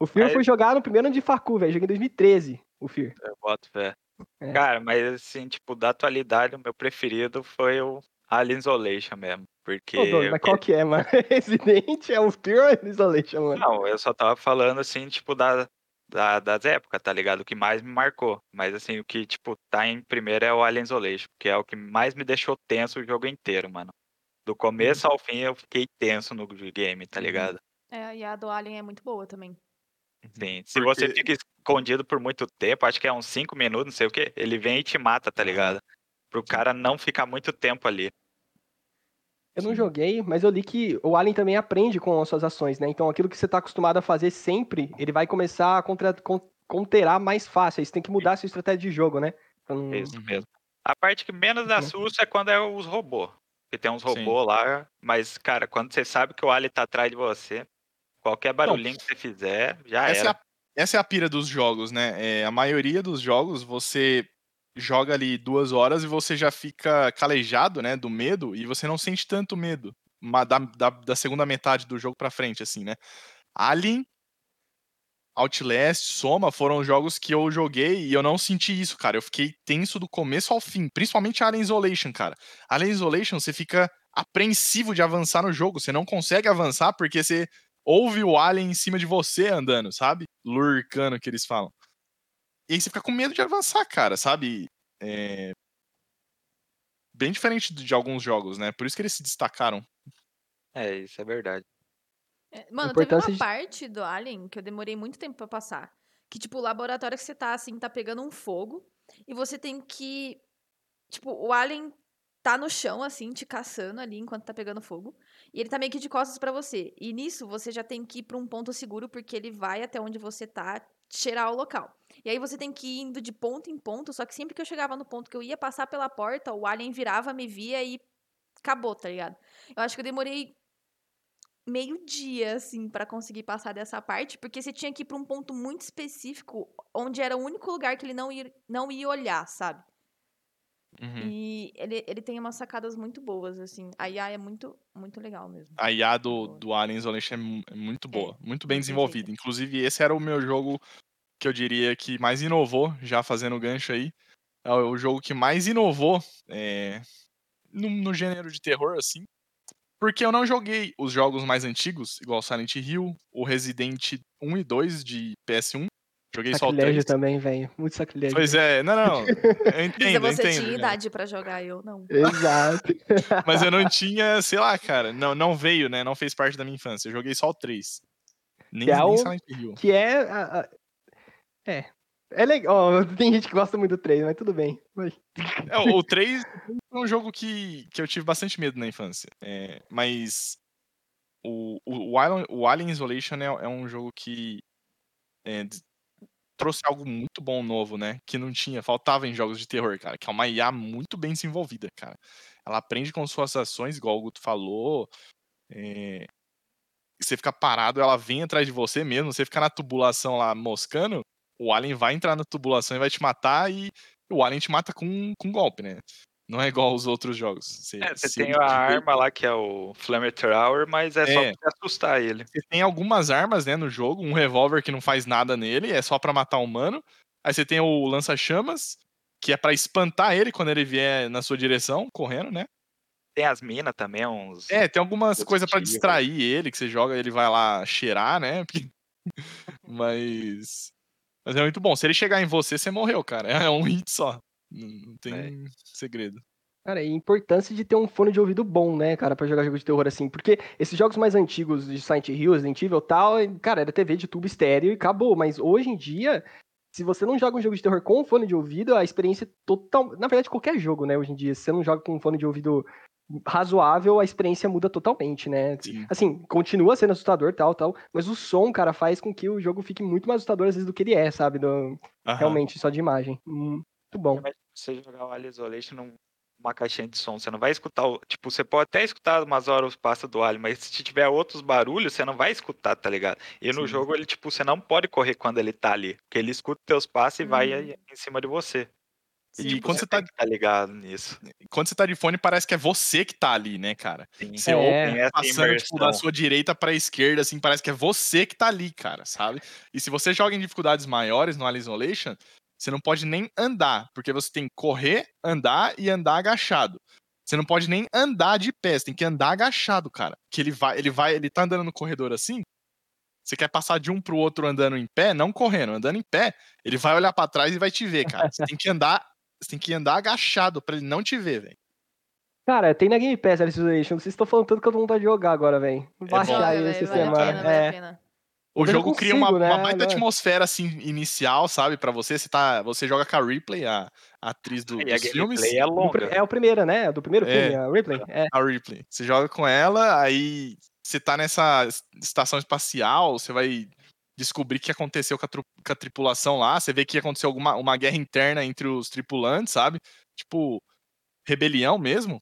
O Fear Aí- foi jogar no primeiro ano de facu, velho. Joguei em 2013, o Fear. Eu boto fé. É. Cara, mas assim, tipo, da atualidade, o meu preferido foi o Alien Isolation mesmo. Porque. Ô, Doug, mas qual que é, mano? Resident é o Fear ou é Isolation, mano? Não, eu só tava falando assim, tipo, da, da- das épocas, tá ligado? O que mais me marcou. Mas assim, o que, tipo, tá em primeiro é o Alien Isolation, que é o que mais me deixou tenso o jogo inteiro, mano. Do começo ao fim eu fiquei tenso no game, tá Uhum. ligado? É, e a do Alien é muito boa também. Sim. Se você Porque- fica escondido por muito tempo, acho que é uns 5 minutos, não sei o quê, ele vem e te mata, tá ligado? Pro cara não ficar muito tempo ali. Eu não joguei, mas eu li que o Alien também aprende com as suas ações, né? Então aquilo que você tá acostumado a fazer sempre, ele vai começar a contra, conterar mais fácil. Aí você tem que mudar a sua estratégia de jogo, né? Não- É isso Uhum. mesmo. A parte que menos Uhum. assusta é quando é os robôs. Que tem uns Sim. robôs lá, mas, cara, quando você sabe que o alien tá atrás de você, qualquer barulhinho que você fizer, já Essa é, era. a, essa é a pira dos jogos, né? É, a maioria dos jogos você joga ali duas horas e você já fica calejado, né? Do medo e você não sente tanto medo da, da, da segunda metade do jogo pra frente, assim, né? Alien, Outlast, Soma foram jogos que eu joguei e eu não senti isso, cara. Eu fiquei tenso do começo ao fim, principalmente Alien Isolation, cara. Alien Isolation, você fica apreensivo de avançar no jogo, você não consegue avançar porque você ouve o alien em cima de você andando, sabe? Lurcando que eles falam. E aí você fica com medo de avançar, cara, sabe? É... Bem diferente de alguns jogos, né? Por isso que eles se destacaram. É, isso é verdade. É, Mano, teve uma de- parte do Alien que eu demorei muito tempo pra passar. Que, tipo, o laboratório que você tá, assim, tá pegando um fogo. E você tem que. Tipo, o Alien tá no chão, assim, te caçando ali enquanto tá pegando fogo. E ele tá meio que de costas pra você. E nisso você já tem que ir pra um ponto seguro, porque ele vai até onde você tá cheirar o local. E aí você tem que ir indo de ponto em ponto, só que sempre que eu chegava no ponto que eu ia passar pela porta, o Alien virava, me via e acabou, tá ligado? Eu acho que eu demorei meio dia, assim, pra conseguir passar dessa parte, porque você tinha que ir pra um ponto muito específico, onde era o único lugar que ele não ia, não ia olhar, sabe? Uhum. E ele, ele tem umas sacadas muito boas, assim. A IA é muito, muito legal mesmo. A IA do, do Alien Isolation é mu- é muito boa, muito bem bem desenvolvida. Inclusive, esse era o meu jogo que eu diria que mais inovou, já fazendo o gancho aí. É o jogo que mais inovou é, no, no gênero de terror, assim. Porque eu não joguei os jogos mais antigos, igual Silent Hill, o Resident 1 e 2 de PS1. Joguei só o Sacrilégio 3. também, velho. Muito sacrilégio. Pois é, não, não. Eu entendo, Lisa, eu você entendo. tinha né? idade pra jogar, eu não. Exato. Mas eu não tinha, sei lá, cara. Não, não veio, né? Não fez parte da minha infância. Eu joguei só o 3. Nem, Que é nem o- Silent Hill. que é. a- a- É. É legal. ó, Tem gente que gosta muito do 3, mas tudo bem. É, o o 3 é um jogo que, que eu tive bastante medo na infância. É, mas o, o, o, Alien, o Alien Isolation é, é um jogo que é, trouxe algo muito bom novo, né? Que não tinha, faltava em jogos de terror, cara. Que é uma IA muito bem desenvolvida, cara. Ela aprende com suas ações, igual o Guto falou. é, você fica parado, ela vem atrás de você mesmo. Você fica na tubulação lá moscando, o Alien vai entrar na tubulação e vai te matar e o Alien te mata com, com golpe, né? Não é igual aos outros jogos. Você, É, você tem a arma lá que é o Flamethrower, mas é, só É. pra assustar ele. Você tem algumas armas, né, no jogo. Um revólver que não faz nada nele, é só pra matar um humano. Aí você tem o lança-chamas, que é pra espantar ele quando ele vier na sua direção, correndo, né? Tem as minas também, uns. É, tem algumas coisas pra tiros. distrair ele, que você joga, ele vai lá cheirar, né? Mas. Mas é muito bom. Se ele chegar em você, você morreu, cara. É um hit só. Não não tem É. segredo. Cara, e a importância de ter um fone de ouvido bom, né, cara, pra jogar jogo de terror assim. Porque esses jogos mais antigos de Silent Hill, Resident Evil e tal, cara, era TV de tubo estéreo e acabou. Mas hoje em dia, se você não joga um jogo de terror com fone de ouvido, a experiência é total. Na verdade, qualquer jogo, né, hoje em dia, se você não joga com um fone de ouvido razoável, a experiência muda totalmente, né? Sim. Assim, continua sendo assustador, tal, tal, mas o som, cara, faz com que o jogo fique muito mais assustador às vezes do que ele é, sabe? Do-. Realmente, só de imagem. Hum, Muito bom. Mas você jogar o Alien Isolation numa caixinha de som, você não vai escutar. o- Tipo, você pode até escutar umas horas passa do Alien, mas se tiver outros barulhos, você não vai escutar, tá ligado? E no Sim. jogo, ele, tipo, você não pode correr quando ele tá ali. Porque ele escuta teus passos e vai Hum. aí em cima de você. E tipo, quando você tá tem que tá ligado nisso. quando você tá de fone, parece que é você que tá ali, né, cara? Sim. Você É. ouve essa passando tipo, da sua direita pra esquerda, assim, parece que é você que tá ali, cara, sabe? E se você joga em dificuldades maiores no Alien Isolation, você não pode nem andar, porque você tem que correr, andar e andar agachado. Você não pode nem andar de pé, você tem que andar agachado, cara. Que ele vai, ele vai, ele tá andando no corredor assim. Você quer passar de um pro outro andando em pé, não correndo, andando em pé, ele vai olhar pra trás e vai te ver, cara. Você tem que andar, você tem que andar agachado pra ele não te ver, velho. Cara, tem na Game Pass Alice Isolation. Vocês estão falando tanto que eu tô com vontade de jogar agora, velho. Baixar bom. aí Joga, esse vale a sistema. pena, vale a É. pena. O jogo não cria uma, consigo, uma né, baita né? atmosfera assim inicial, sabe, Pra você. Você tá, você joga com a Ripley, a, a atriz do, E a dos filmes. é longa. É o primeiro, né? Do primeiro É. filme, a Ripley. É. A Ripley. Você joga com ela, aí você tá nessa es- estação espacial, você vai descobrir o que aconteceu com a, tru- com a tripulação lá. Você vê que aconteceu alguma uma guerra interna entre os tripulantes, sabe? Tipo, rebelião mesmo.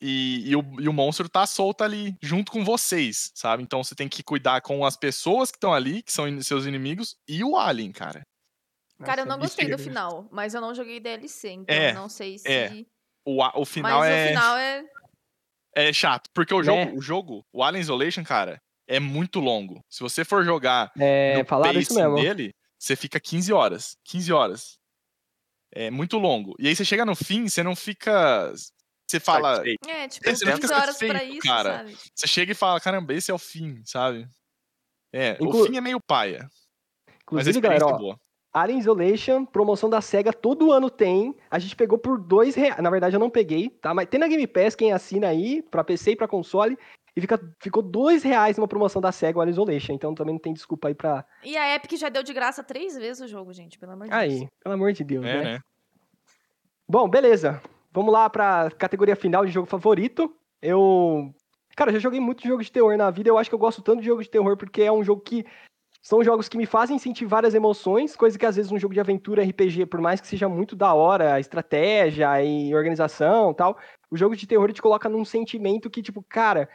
E, e o, e o monstro tá solto ali junto com vocês, sabe? Então você tem que cuidar com as pessoas que estão ali, que são in- seus inimigos, e o alien, cara. Cara, eu não gostei do final, mas eu não joguei DLC, então É, eu não sei se. é. O, o final mas é. o final é. É chato, porque o jogo, Né? o jogo, o Alien Isolation, cara, é muito longo. Se você for jogar É, no falaram isso mesmo. dele, você fica 15 horas. 15 horas. É muito longo. E aí você chega no fim, você não fica. Você fala. Satisfeito. É, tipo, Esse não 15 fica horas pra isso, cara. sabe? Você chega e fala, caramba, esse é o fim, sabe? É, Inclu- o fim é meio paia. Mas a Inclusive, galera, é ó, boa. Alien Isolation, promoção da SEGA, todo ano tem. A gente pegou por dois reais. Na verdade, eu não peguei, tá? Mas tem na Game Pass quem assina aí, pra PC e pra console. E fica, ficou dois reais numa promoção da SEGA, o Alien Isolation. Então também não tem desculpa aí pra. E a Epic já deu de graça três vezes o jogo, gente, pelo amor de Deus. Aí, pelo amor de Deus, É, né? né? Bom, beleza. Vamos lá pra categoria final de jogo favorito. Eu. Cara, eu já joguei muito jogo de terror na vida. Eu acho que eu gosto tanto de jogo de terror porque é um jogo que. São jogos que me fazem sentir várias emoções, coisa que às vezes um jogo de aventura RPG, por mais que seja muito da hora, estratégia e organização tal, o jogo de terror te coloca num sentimento que, tipo, cara.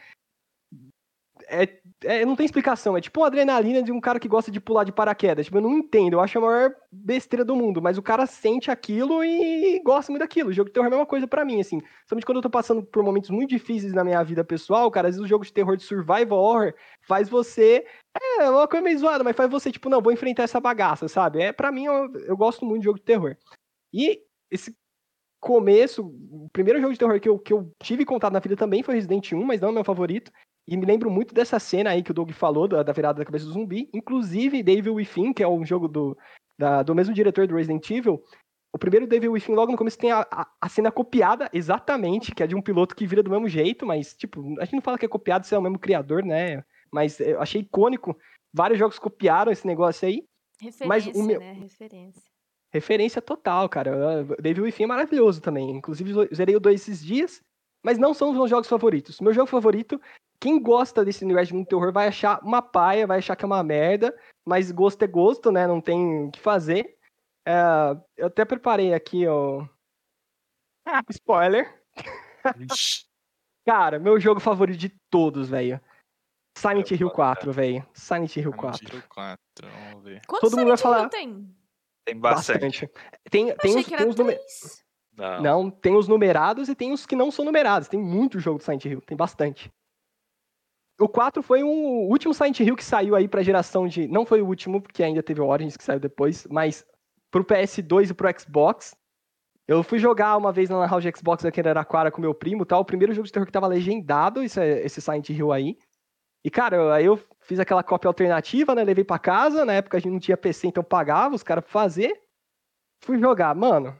É é, não tem explicação. É tipo uma adrenalina de um cara que gosta de pular de paraquedas. Tipo, eu não entendo. Eu acho a maior besteira do mundo. Mas o cara sente aquilo e gosta muito daquilo. O jogo de terror é a mesma coisa para mim, assim. Somente quando eu tô passando por momentos muito difíceis na minha vida pessoal, cara, às vezes o jogo de terror de survival horror faz você. É uma coisa meio zoada, mas faz você, tipo, não, vou enfrentar essa bagaça, sabe? É, para mim, eu, eu gosto muito de jogo de terror. E esse começo, o primeiro jogo de terror que eu, que eu tive contato na vida também foi Resident 1, mas não é meu favorito. E me lembro muito dessa cena aí que o Doug falou, da, da virada da cabeça do zumbi. Inclusive, Devil Within, que é um jogo do, da, do mesmo diretor do Resident Evil. O primeiro Devil Within, logo no começo, tem a, a, a, cena copiada, exatamente, que é de um piloto que vira do mesmo jeito, mas, tipo, a gente não fala que é copiado se é o mesmo criador, né? Mas eu achei icônico. Vários jogos copiaram esse negócio aí. Referência, mas o meu... né? Referência. Referência total, cara. Devil Within é maravilhoso também. Inclusive, zerei o 2 esses dias, mas não são os meus jogos favoritos. Meu jogo favorito quem gosta desse universo de muito terror vai achar uma paia, vai achar que é uma merda, mas gosto é gosto, né? Não tem o que fazer. É, eu até preparei aqui, ó. Ah, spoiler. Cara, meu jogo favorito de todos, velho. Silent Hill 4, velho. Silent Hill 4. Silent Hill 4, vamos ver. Quantos Todo mundo vai falar. Tem? Tem bastante. bastante. Tem, tem os, tem os numerados. Não. não, tem os numerados e tem os que não são numerados. Tem muito jogo do Silent Hill, tem bastante. O 4 foi um, o último Silent Hill que saiu aí pra geração de. Não foi o último, porque ainda teve o Origins que saiu depois, mas pro PS2 e pro Xbox. Eu fui jogar uma vez na House Xbox aqui em Araraquara com meu primo tal. O primeiro jogo de terror que tava legendado, esse, esse Silent Hill aí. E, cara, aí eu fiz aquela cópia alternativa, né? Levei para casa. Na época a gente não tinha PC, então pagava os caras pra fazer. Fui jogar. Mano,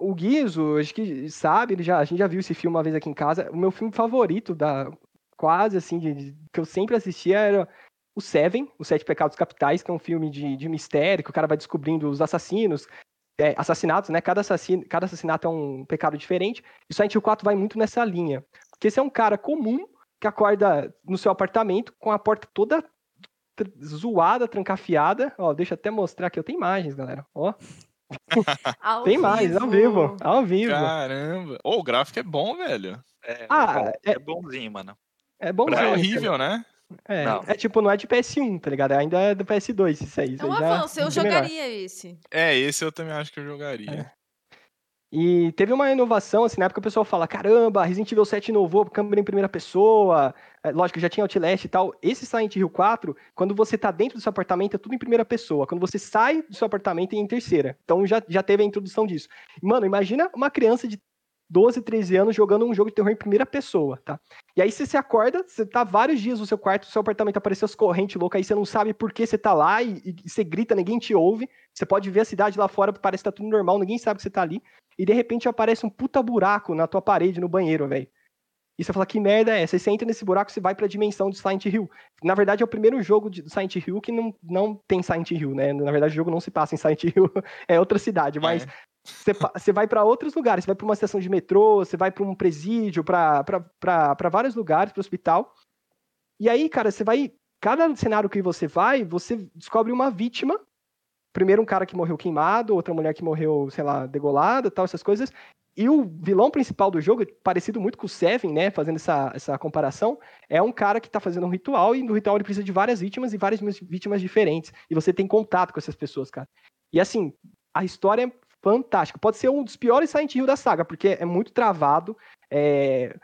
o Guizo, acho que sabe, ele já, a gente já viu esse filme uma vez aqui em casa. O meu filme favorito da, quase, assim, de, de, que eu sempre assistia era o Seven, Os Sete Pecados Capitais, que é um filme de, de mistério, que o cara vai descobrindo os assassinos, é, assassinatos, né? Cada, assassino, cada assassinato é um pecado diferente. E Silent Hill 4 vai muito nessa linha. Porque esse é um cara comum que acorda no seu apartamento com a porta toda zoada, trancafiada. Ó, deixa eu até mostrar aqui. Eu tenho imagens, galera. Ó. tem mais, ao vivo. Ao vivo. Caramba. Oh, o gráfico é bom, velho. É, ah, é, é bonzinho, mano. É bom É horrível, né? É, não. é tipo, não é de PS1, tá ligado? Ainda é do PS2 isso aí. É um avanço, eu jogaria melhor. esse. É, esse eu também acho que eu jogaria. É. E teve uma inovação, assim, na época o pessoal fala, caramba, Resident Evil 7 inovou, câmera em primeira pessoa, é, lógico, já tinha Outlast e tal. Esse Silent Hill 4, quando você tá dentro do seu apartamento, é tudo em primeira pessoa. Quando você sai do seu apartamento, é em terceira. Então já, já teve a introdução disso. Mano, imagina uma criança de 12, 13 anos jogando um jogo de terror em primeira pessoa, tá? E aí você se acorda, você tá vários dias no seu quarto, seu apartamento apareceu as correntes loucas, aí você não sabe por que você tá lá e, e, você grita, ninguém te ouve. Você pode ver a cidade lá fora, parece que tá tudo normal, ninguém sabe que você tá ali. E de repente aparece um puta buraco na tua parede, no banheiro, velho. E você fala, que merda é essa? Aí você entra nesse buraco, você vai pra dimensão de Silent Hill. Na verdade, é o primeiro jogo de Silent Hill que não, não tem Silent Hill, né? Na verdade, o jogo não se passa em Silent Hill, é outra cidade, mas... É você vai para outros lugares, você vai para uma estação de metrô, você vai para um presídio, para vários lugares, para hospital. E aí, cara, você vai. Cada cenário que você vai, você descobre uma vítima. Primeiro, um cara que morreu queimado, outra mulher que morreu, sei lá, degolada, tal, essas coisas. E o vilão principal do jogo, parecido muito com o Seven, né? Fazendo essa, essa comparação, é um cara que tá fazendo um ritual, e no ritual ele precisa de várias vítimas e várias vítimas diferentes. E você tem contato com essas pessoas, cara. E assim, a história fantástico. Pode ser um dos piores Silent Hill da saga, porque é muito travado. É...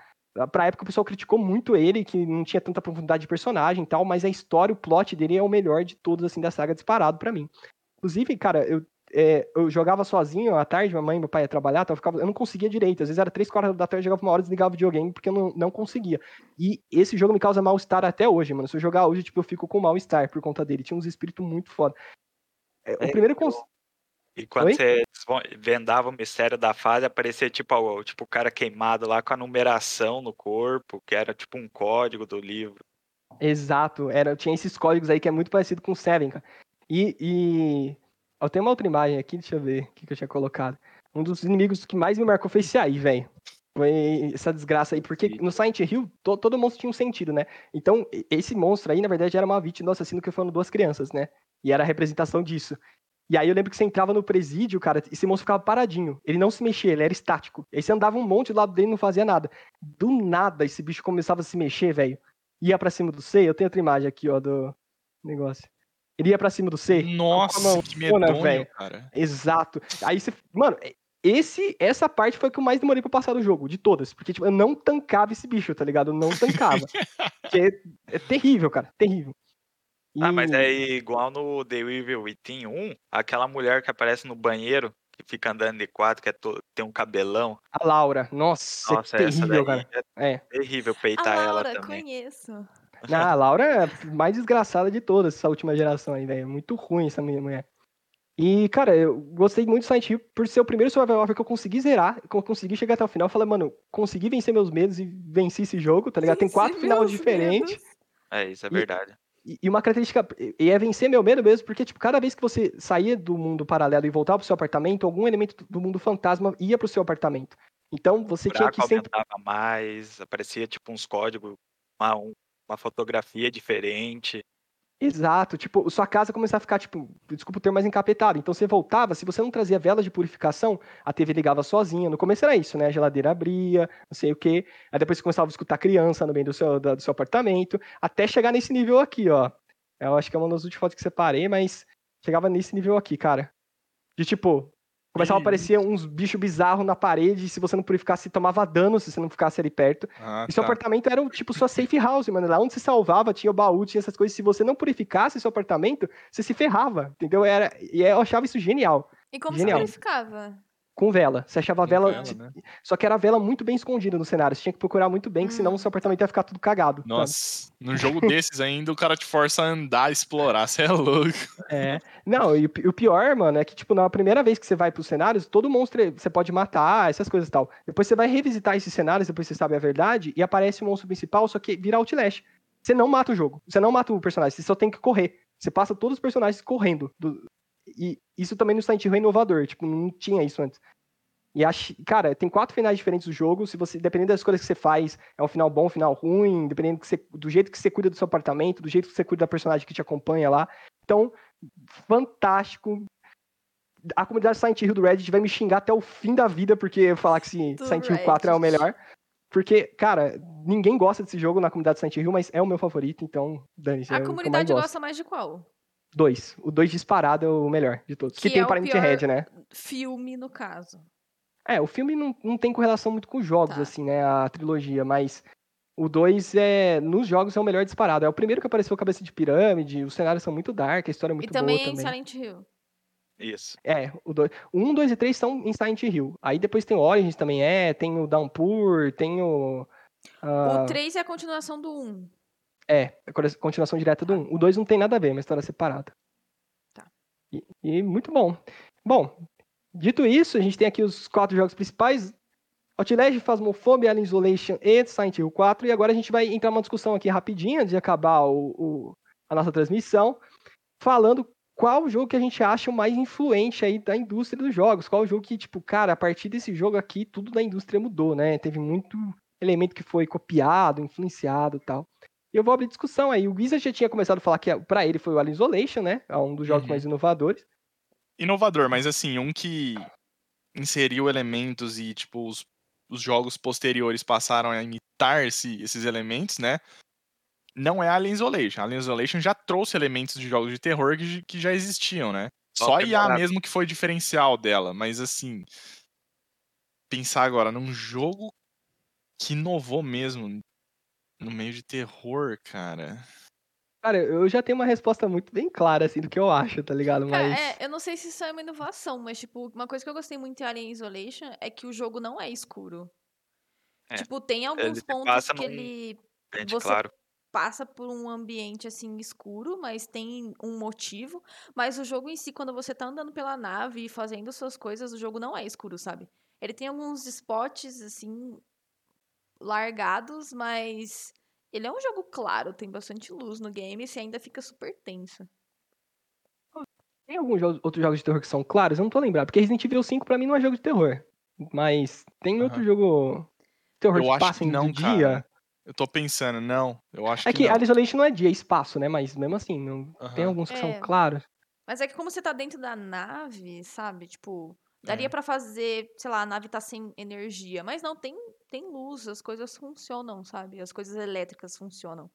Pra época o pessoal criticou muito ele, que não tinha tanta profundidade de personagem e tal, mas a história, o plot dele é o melhor de todos, assim, da saga disparado para mim. Inclusive, cara, eu, é, eu jogava sozinho à tarde, minha mãe e meu pai ia trabalhar, então eu, ficava, eu não conseguia direito. Às vezes era 3, 4 da tarde, eu jogava uma hora e desligava o videogame porque eu não, não conseguia. E esse jogo me causa mal-estar até hoje, mano. Se eu jogar hoje, tipo, eu fico com mal-estar por conta dele. Tinha uns espíritos muito foda. É, o é, primeiro. Eu... E quando Oi? você vendava o mistério da fase, aparecia tipo, tipo o cara queimado lá com a numeração no corpo, que era tipo um código do livro. Exato, era, tinha esses códigos aí que é muito parecido com o Seven, cara. E, e... Eu tenho uma outra imagem aqui, deixa eu ver o que, que eu tinha colocado. Um dos inimigos que mais me marcou foi esse aí, velho. Foi essa desgraça aí, porque no Silent Hill to, todo monstro tinha um sentido, né? Então, esse monstro aí, na verdade, era uma vítima do assassino que foram duas crianças, né? E era a representação disso. E aí eu lembro que você entrava no presídio, cara, e esse monstro ficava paradinho. Ele não se mexia, ele era estático. E aí você andava um monte do lado dele e não fazia nada. Do nada, esse bicho começava a se mexer, velho. ia pra cima do C, eu tenho outra imagem aqui, ó, do negócio. Ele ia pra cima do C. Nossa, mão, que medonho, velho. cara. Exato. Aí você. Mano, esse, essa parte foi que eu mais demorei pra passar do jogo, de todas. Porque, tipo, eu não tancava esse bicho, tá ligado? Eu não tancava. É, é terrível, cara. Terrível. Ah, mas é igual no The Evil Within 1, aquela mulher que aparece no banheiro, que fica andando de quatro, que é to- tem um cabelão. A Laura, nossa, Nossa, é essa terrível, daí cara. é É. terrível A peitar ela Laura, também. conheço. Não, a Laura é a mais desgraçada de todas, essa última geração aí, velho. É Muito ruim essa minha mulher. E, cara, eu gostei muito do Silent Hill por ser o primeiro survival horror que eu consegui zerar, que eu consegui chegar até o final. Eu falei, mano, consegui vencer meus medos e venci esse jogo, tá ligado? Tem quatro finais diferentes. medos. É, isso é E- verdade. E uma característica, e é vencer meu medo mesmo, porque, tipo, cada vez que você saía do mundo paralelo e voltava pro seu apartamento, algum elemento do mundo fantasma ia pro seu apartamento. Então, você O tinha que sempre... aumentava mais, aparecia tipo uns códigos, uma, um- uma fotografia diferente. Exato, tipo, sua casa começava a ficar, tipo, desculpa o termo, mais encapetada. Então você voltava, se você não trazia velas de purificação, a TV ligava sozinha. No começo era isso, né? A geladeira abria, não sei o quê. Aí depois você começava a escutar criança no meio do seu, do seu apartamento, até chegar nesse nível aqui, ó. Eu acho que é uma das últimas fotos que separei, mas chegava nesse nível aqui, cara. De tipo, começava a aparecer uns bichos bizarros na parede, e se você não purificasse, tomava dano se você não ficasse ali perto. Ah, E seu tá. apartamento era, tipo, sua safe house, mano. Lá onde você salvava, tinha o baú, tinha essas coisas. Se você não purificasse seu apartamento, você se ferrava, entendeu? Era, e eu achava isso genial. E como Genial. você purificava? Com vela. Você achava a vela. vela, né? Só que era a vela muito bem escondida no cenário. Você tinha que procurar muito bem, que senão Hum. o seu apartamento ia ficar tudo cagado. sabe? Nossa, num jogo desses ainda, o cara te força a andar, explorar, você é louco. É. Não, e o pi- o pior, mano, é que, tipo, na primeira vez que você vai pros cenários, todo monstro você pode matar, essas coisas e tal. Depois você vai revisitar esses cenários, depois você sabe a verdade, e aparece o monstro principal, só que vira Outlast. Você não mata o jogo, você não mata o personagem, você só tem que correr. Você passa todos os personagens correndo. do- E isso também no Silent Hill é inovador, tipo, não tinha isso antes. E acho, cara, tem quatro finais diferentes do jogo. Se você, dependendo das escolhas que você faz, é um final bom, um final ruim, dependendo você- do jeito que você cuida do seu apartamento, do jeito que você cuida da personagem que te acompanha lá. Então, fantástico. A comunidade Silent Hill do Reddit vai me xingar até o fim da vida, porque eu falar que esse Do Silent Hill 4 é o melhor. Porque, cara, ninguém gosta desse jogo na comunidade Silent Hill, mas é o meu favorito, então, dane-se. é A mais comunidade gosto. gosta mais de qual? Dois. O dois disparado é o melhor de todos. Que, Que tem é o Parent Head, né? Filme, no caso. É, o filme não, não tem correlação muito com os jogos, Tá. assim, né? A trilogia, mas o 2 é. Nos jogos é o melhor disparado. É o primeiro que apareceu cabeça de pirâmide, os cenários são muito dark, a história é muito e também boa é em também. Silent Hill. Isso. É, o 2. O 1, 2 e 3 são em Silent Hill. Aí depois tem o Origins também é, tem o Downpour, tem o. ah, O 3 é a continuação do 1. É, a continuação direta do 1. O 2 não tem nada a ver, é uma história separada. Tá. E, e muito bom. Bom, dito isso, a gente tem aqui os quatro jogos principais. Outlast, Phasmophobia, Alien Isolation e Silent Hill 4. E agora a gente vai entrar numa discussão aqui rapidinha, antes de acabar o, o- a nossa transmissão, falando qual jogo que a gente acha o mais influente aí da indústria dos jogos. Qual jogo que, tipo, cara, a partir desse jogo aqui, tudo da indústria mudou, né? Teve muito elemento que foi copiado, influenciado e tal. E eu vou abrir discussão aí. O Wizard já tinha começado a falar que para ele foi o Alien Isolation, né? É um dos jogos Uhum. mais inovadores. Inovador, mas assim, um que inseriu elementos e, tipo, os, os jogos posteriores passaram a imitar esse- esses elementos, né? Não é Alien Isolation. Alien Isolation já trouxe elementos de jogos de terror que, que já existiam, né? Só Só a IA mesmo que foi diferencial dela, mas assim. Pensar agora num jogo que inovou mesmo no meio de terror, cara. Cara, eu já tenho uma resposta muito bem clara, assim, do que eu acho, tá ligado? Mas. é, eu não sei se isso é uma inovação, mas, tipo, uma coisa que eu gostei muito em Alien Isolation é que o jogo não é escuro. É, Tipo, tem alguns ele pontos que ele Você- claro. passa por um ambiente, assim, escuro, mas tem um motivo. Mas o jogo em si, quando você tá andando pela nave e fazendo suas coisas, o jogo não é escuro, sabe? Ele tem alguns spots, assim, largados, mas ele é um jogo claro, tem bastante luz no game e você ainda fica super tenso. Tem alguns jogos- outros jogos de terror que são claros? Eu não tô lembrado. Porque Resident Evil 5 pra mim não é jogo de terror. Mas tem outro Aham. jogo. de Terror Eu que acho passa que em não, do dia. cara. Eu tô pensando, não. Eu acho É que, que não. Isolation não é dia, é espaço, né? Mas mesmo assim, não... tem Aham. alguns que É. são claros. Mas é que como você tá dentro da nave, sabe? Tipo, daria É. pra fazer, sei lá, a nave tá sem energia, mas não tem tem luz, as coisas funcionam, sabe? As coisas elétricas funcionam.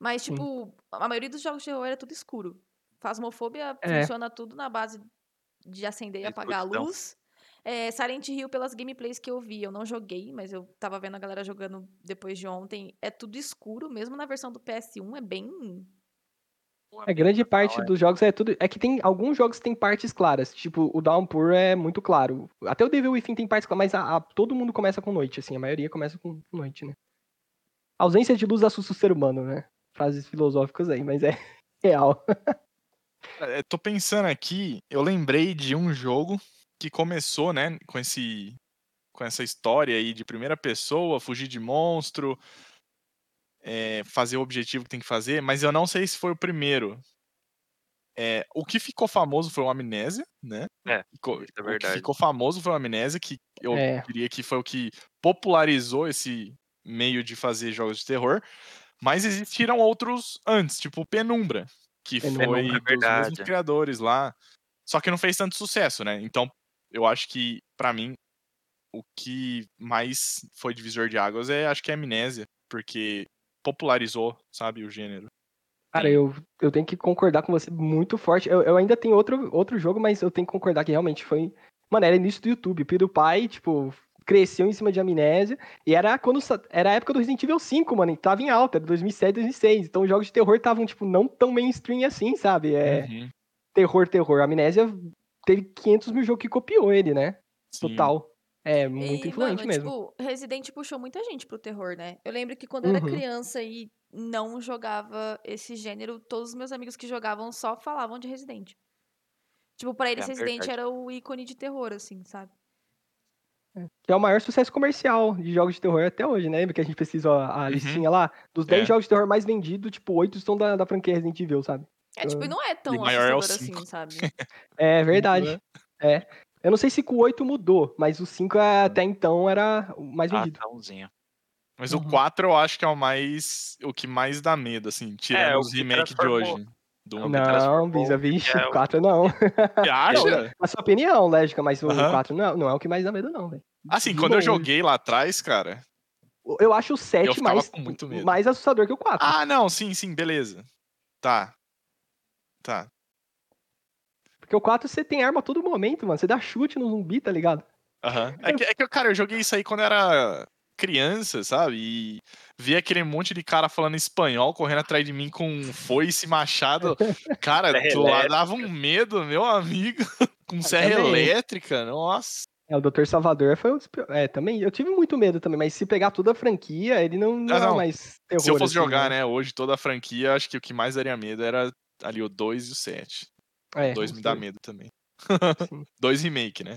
Mas, Sim. tipo, a maioria dos jogos de terror é tudo escuro. Phasmophobia É. funciona tudo na base de acender e apagar a luz. É, Silent Hill, pelas gameplays que eu vi, eu não joguei, mas eu tava vendo a galera jogando depois de ontem. É tudo escuro, mesmo na versão do PS1, é bem. É grande parte é. dos jogos é tudo. É que tem alguns jogos que tem partes claras. Tipo, o Downpour é muito claro. Até o Devil Within tem partes claras, mas a- a- todo mundo começa com noite, assim. A maioria começa com noite, né? A ausência de luz assusta o ser humano, né? Frases filosóficas aí, mas é real. É, tô pensando aqui, eu lembrei de um jogo que começou, né, com esse com essa história aí de primeira pessoa, fugir de monstro, é, fazer o objetivo que tem que fazer, mas eu não sei se foi o primeiro. É, o que ficou famoso foi o Amnésia, né? É, Ficou- é o que ficou famoso foi o Amnésia, que eu É. diria que foi o que popularizou esse meio de fazer jogos de terror. Mas existiram outros antes, tipo Penumbra, que Penumbra, foi é dos mesmos verdade. criadores lá. Só que não fez tanto sucesso, né? Então, eu acho que, pra mim, o que mais foi divisor de águas é, acho que é Amnésia, porque popularizou, sabe, o gênero. Cara, eu, eu tenho que concordar com você muito forte. Eu, eu ainda tenho outro, outro jogo, mas eu tenho que concordar que realmente foi. Mano, era início do YouTube. O PewDiePie, tipo, cresceu em cima de amnésia. E era quando. Era a época do Resident Evil 5, mano. E tava em alta, era 2007, 2006. Então os jogos de terror estavam, tipo, não tão mainstream assim, sabe? É Uhum, terror, terror. Amnésia teve 500 mil jogos que copiou ele, né? sim. Total. É muito E, influente mano, mesmo. tipo, Resident puxou muita gente pro terror, né? Eu lembro que quando eu era Uhum. criança e não jogava esse gênero, todos os meus amigos que jogavam só falavam de Resident. Tipo, pra eles É Resident verdade. era o ícone de terror, assim, sabe? Que é o maior sucesso comercial de jogos de terror até hoje, né? Lembra que a gente pesquisou a, a Uhum. listinha lá? Dos 10 É. jogos de terror mais vendidos, tipo, 8 estão da, da franquia Resident Evil, sabe? É, tipo, e não é tão é o assustador assim, sabe? É verdade. né? É. Eu não sei se com o 8 mudou, mas o 5 é- até então era o mais Ah, vendido. Atãozinho. Mas Uhum. o 4 eu acho que é o mais. o que mais dá medo, assim, tirando É, o os que remakes de hoje. Do É o Não, Bisa, o que vixe, é o o- 4 não. Você acha? A sua opinião, lógica, mas o Aham. 4 não, não é o que mais dá medo, não, velho. Assim, De quando eu longe. joguei lá atrás, cara. Eu acho o 7 Eu ficava mais, com muito medo. mais assustador que o 4. Ah, não, sim, sim, beleza. Tá. Tá. Porque o 4 você tem arma a todo momento, mano. Você dá chute no zumbi, tá ligado? Aham. É, que, é que, cara, eu joguei isso aí quando eu era criança, sabe? E vi aquele monte de cara falando espanhol, correndo atrás de mim com foice, machado. Cara, Serra tu lá dava um medo, meu amigo. Com serra também. elétrica, nossa. É, o Dr. Salvador foi um dos É, também. Eu tive muito medo também, mas se pegar toda a franquia, ele não, não, Ah, é não. mais terror. Se eu fosse assim, jogar, né, hoje toda a franquia, acho que o que mais daria medo era ali o 2 e o 7. É, o 2 os me dá dois, medo também. Dois remake, né?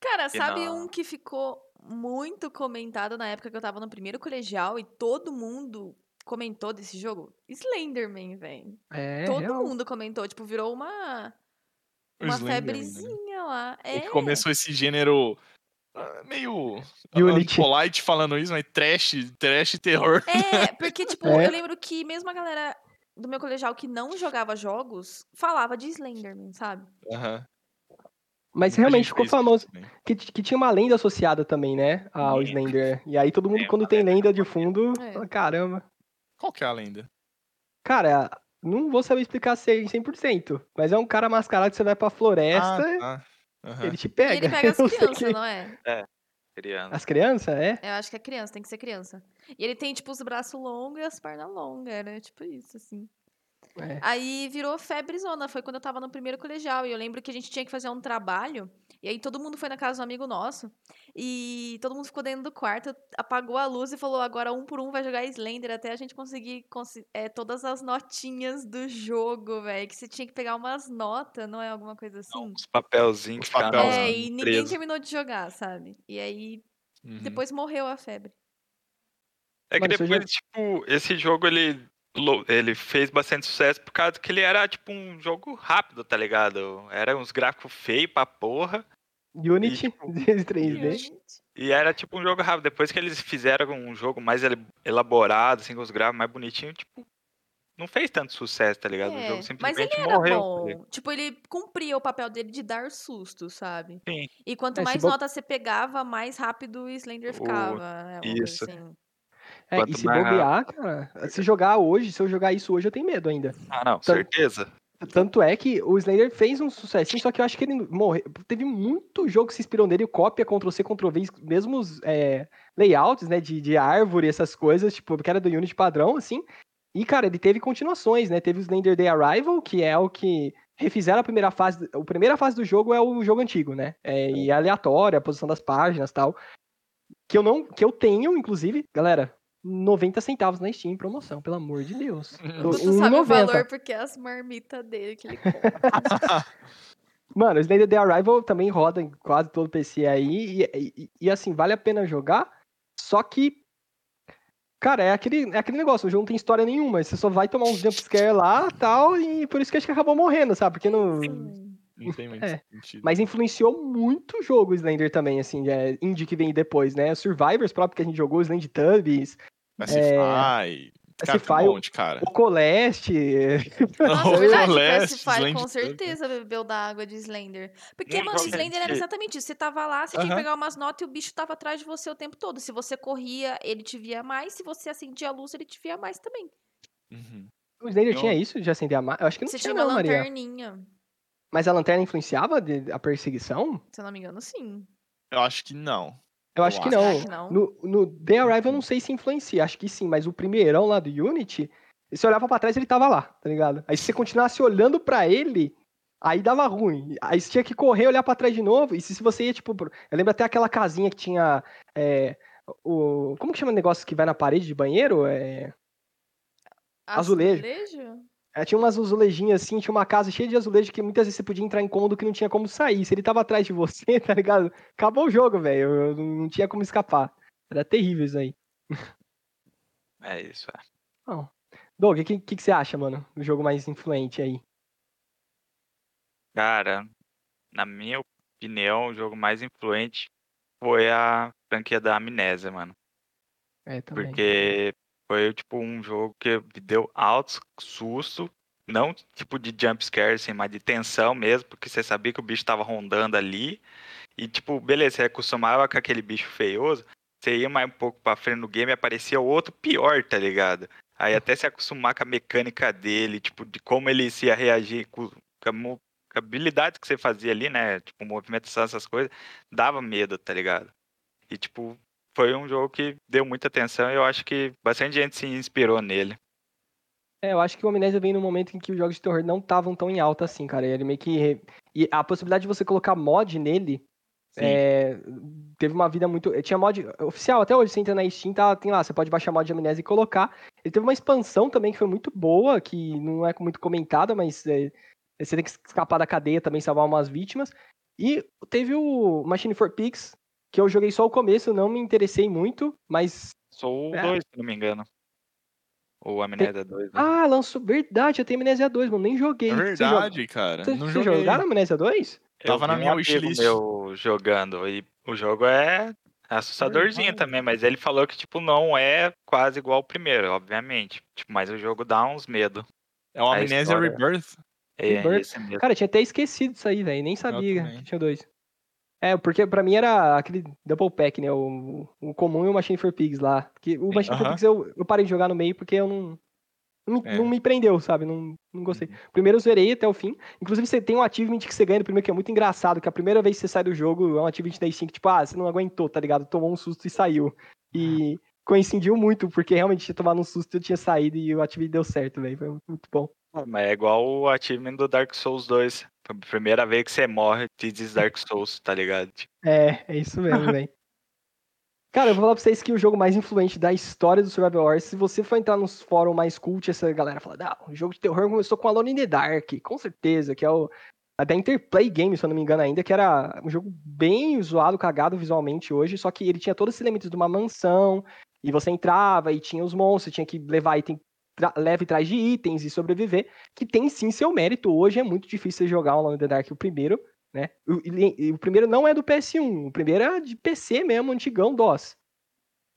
Cara, Que sabe um que ficou muito comentado na época que eu tava no primeiro colegial e todo mundo comentou desse jogo? Slenderman, velho. É, todo real. mundo comentou, tipo, virou uma uma Slenderman, né? febrezinha lá. É É. que começou esse gênero ah, meio Unity. polite falando isso, mas trash, trash terror. É, porque, tipo, É. eu lembro que mesmo a galera do meu colegial que não jogava jogos falava de Slenderman, sabe? Aham. Mas Muita realmente ficou famoso. Que, que tinha uma lenda associada também, né? Ao Sim. Slender. E aí todo mundo, Tem quando tem lenda de fundo, É. fala, caramba. Qual que é a lenda? Cara, não vou saber explicar 100%, 100%, mas é um cara mascarado que você vai pra floresta, Ah, tá. Aham. ele te E pega. ele pega as crianças, não é? Criança. As crianças, é? Eu acho que é criança, tem que ser criança. E ele tem, tipo, os braços longos e as pernas longas, era tipo isso, assim. É. Aí virou febrezona, foi quando eu tava no primeiro colegial. E eu lembro que a gente tinha que fazer um trabalho. E aí todo mundo foi na casa do amigo nosso. E todo mundo ficou dentro do quarto, apagou a luz e falou: agora um por um vai jogar Slender até a gente conseguir consi- é, todas as notinhas do jogo, velho. Que você tinha que pegar umas notas, não é alguma coisa assim? Uns papelzinhos Os que. É, e ninguém preso. terminou de jogar, sabe? E aí Uhum. depois morreu a febre. É que você já- depois, tipo, esse jogo ele, ele fez bastante sucesso por causa que ele era, tipo, um jogo rápido, tá ligado? Era uns gráficos feios pra porra. Unity, tipo, 3D. E era, tipo, um jogo rápido. Depois que eles fizeram um jogo mais elaborado, assim, com os gráficos mais bonitinhos, tipo, não fez tanto sucesso, tá ligado? o É, jogo mas simplesmente ele era morreu. tá bom. Tipo, ele cumpria o papel dele de dar susto, sabe? Sim. E quanto É, mais bo- nota você pegava, mais rápido o Slender O- ficava. né? Coisa isso. assim. É, Quanto e se mais bobear, cara, se jogar hoje, se eu jogar isso hoje, eu tenho medo ainda. Ah, não, Então- certeza. Tanto é que o Slender fez um sucesso, só que eu acho que ele morreu. Teve muito jogo que se inspirou nele, cópia, Ctrl-C, Ctrl-V, mesmo os é, layouts, né, de, de árvore, essas coisas, tipo, que era do Unity padrão, assim. E, cara, ele teve continuações, né? Teve o Slender Day Arrival, que é o que refizeram a primeira fase. A primeira fase do jogo é o jogo antigo, né? É, e é aleatória, a posição das páginas e tal. Que eu não. Que eu tenho, inclusive, galera. 90 centavos na Steam em promoção, pelo amor de Deus. Tu Um sabe o 90. valor porque é as marmitas dele que ele compra. Mano, Slender The Arrival também roda em quase todo PC aí. E, e- e, assim, vale a pena jogar. Só que. Cara, é aquele, é aquele negócio, o jogo não tem história nenhuma. Você só vai tomar uns jumpscare lá tal. E por isso que acho que acabou morrendo, sabe? Porque não. Hum. Não tem muito É, sentido. Mas influenciou muito o jogo o Slender também, assim, é, indie que vem depois, né? Survivors próprio que a gente jogou, Slend Tubbies, Pacify. Cara, tem Pacify, um monte, cara. o Coleste. Nossa, O é verdade, Celeste, Pacify Slend com certeza bebeu da água de Slender. Porque, Não, mano. Slender era exatamente isso. Você tava lá, você tinha que pegar umas notas e o bicho tava atrás de você o tempo todo. Se você corria, ele te via mais. Se você acendia a luz, ele te via mais também. Uhum. O Slender Eu- tinha isso de acender a ma... Eu acho que não Você tinha, tinha uma não, Maria. lanterninha. Mas a lanterna influenciava a perseguição? Se eu não me engano, sim. Eu acho que não. Eu acho que não. Será que não? No, no The Arrival eu não sei se influencia, acho que sim, mas o primeirão lá do Unity, você olhava pra trás, ele tava lá, tá ligado? Aí se você continuasse olhando pra ele, aí dava ruim. Aí você tinha que correr, olhar pra trás de novo, e se, se você ia, tipo. pro- Eu lembro até aquela casinha que tinha. é, o... Como que chama o negócio que vai na parede de banheiro? É... Azulejo. Azulejo? É, tinha umas azulejinhas assim, tinha uma casa cheia de azulejo que muitas vezes você podia entrar em cômodo que não tinha como sair. Se ele tava atrás de você, tá ligado? Acabou o jogo, velho. Não tinha como escapar. Era terrível isso aí. É isso, é. Bom. Doug, o que, que, que você acha, mano? Do jogo mais influente aí? Cara, na minha opinião, o jogo mais influente foi a franquia da Amnésia, mano. É, também. Porque foi, tipo, um jogo que me deu altos susto. Não tipo de jumpscare, assim, mas de tensão mesmo, porque você sabia que o bicho tava rondando ali. E, tipo, beleza, você acostumava com aquele bicho feioso. Você ia mais um pouco pra frente no game e aparecia outro pior, tá ligado? Aí até se acostumar com a mecânica dele, tipo, de como ele se ia reagir com, com a habilidade que você fazia ali, né? Tipo, movimentação, essas coisas, dava medo, tá ligado? E, tipo, foi um jogo que deu muita atenção e eu acho que bastante gente se inspirou nele. É, eu acho que o Amnésia vem num momento em que os jogos de terror não estavam tão em alta assim, cara. Ele meio que. E a possibilidade de você colocar mod nele é, teve uma vida muito. Tinha mod oficial, até hoje você entra na Steam, tá, tem lá, você pode baixar mod de amnésia e colocar. Ele teve uma expansão também que foi muito boa, que não é muito comentada, mas é, você tem que escapar da cadeia também, salvar umas vítimas. E teve o Machine for Pigs, que eu joguei só o começo, não me interessei muito, mas. Sou o É. 2, se não me engano. Ou Amnésia 2, né? Ah, lançou. Verdade, eu tenho Amnésia 2, mano, nem joguei. É joga- verdade, cara. Vocês não joguei. jogaram Amnésia 2? Eu tava na minha wishlist. meu jogando e o jogo é assustadorzinho Verdade. também, mas ele falou que, tipo, não é quase igual ao primeiro, obviamente. Tipo, mas o jogo dá uns medo. É o A Amnesia história- Rebirth. É Rebirth. mesmo. Cara, eu tinha até esquecido disso aí, velho. Nem sabia que tinha dois. É, porque pra mim era aquele Double Pack, né? O, o comum e o Machine for Pigs lá. Que o Machine for Aham. Pigs eu, eu parei de jogar no meio porque eu não. Não, me- É. não me prendeu, sabe? Não, não gostei. Primeiro eu zerei até o fim. Inclusive, você tem um achievement que você ganha no primeiro que é muito engraçado, que a primeira vez que você sai do jogo é um achievement da Steam que, tipo, ah, você não aguentou, tá ligado? Tomou um susto e saiu. E coincidiu muito, porque realmente tinha tomado um susto, eu tinha saído e o achievement deu certo, velho. Foi muito bom. Mas é igual o achievement do Dark Souls 2. Foi a primeira vez que você morre, te diz Dark Souls, tá ligado? Tipo, É, é isso mesmo, velho. Cara, eu vou falar pra vocês que o jogo mais influente da história do Survival Horror, se você for entrar nos fóruns mais cult, essa galera fala, não, o jogo de terror começou com Alone in the Dark, com certeza, que é o a da Interplay Games, se eu não me engano ainda, que era um jogo bem zoado, cagado visualmente hoje, só que ele tinha todos os elementos de uma mansão, e você entrava e tinha os monstros, tinha que levar item, tra leve atrás de itens e sobreviver, que tem sim seu mérito. Hoje é muito difícil jogar Alone in the Dark o primeiro, né? O, e o primeiro não é do PS1, o primeiro é de PC mesmo, antigão DOS.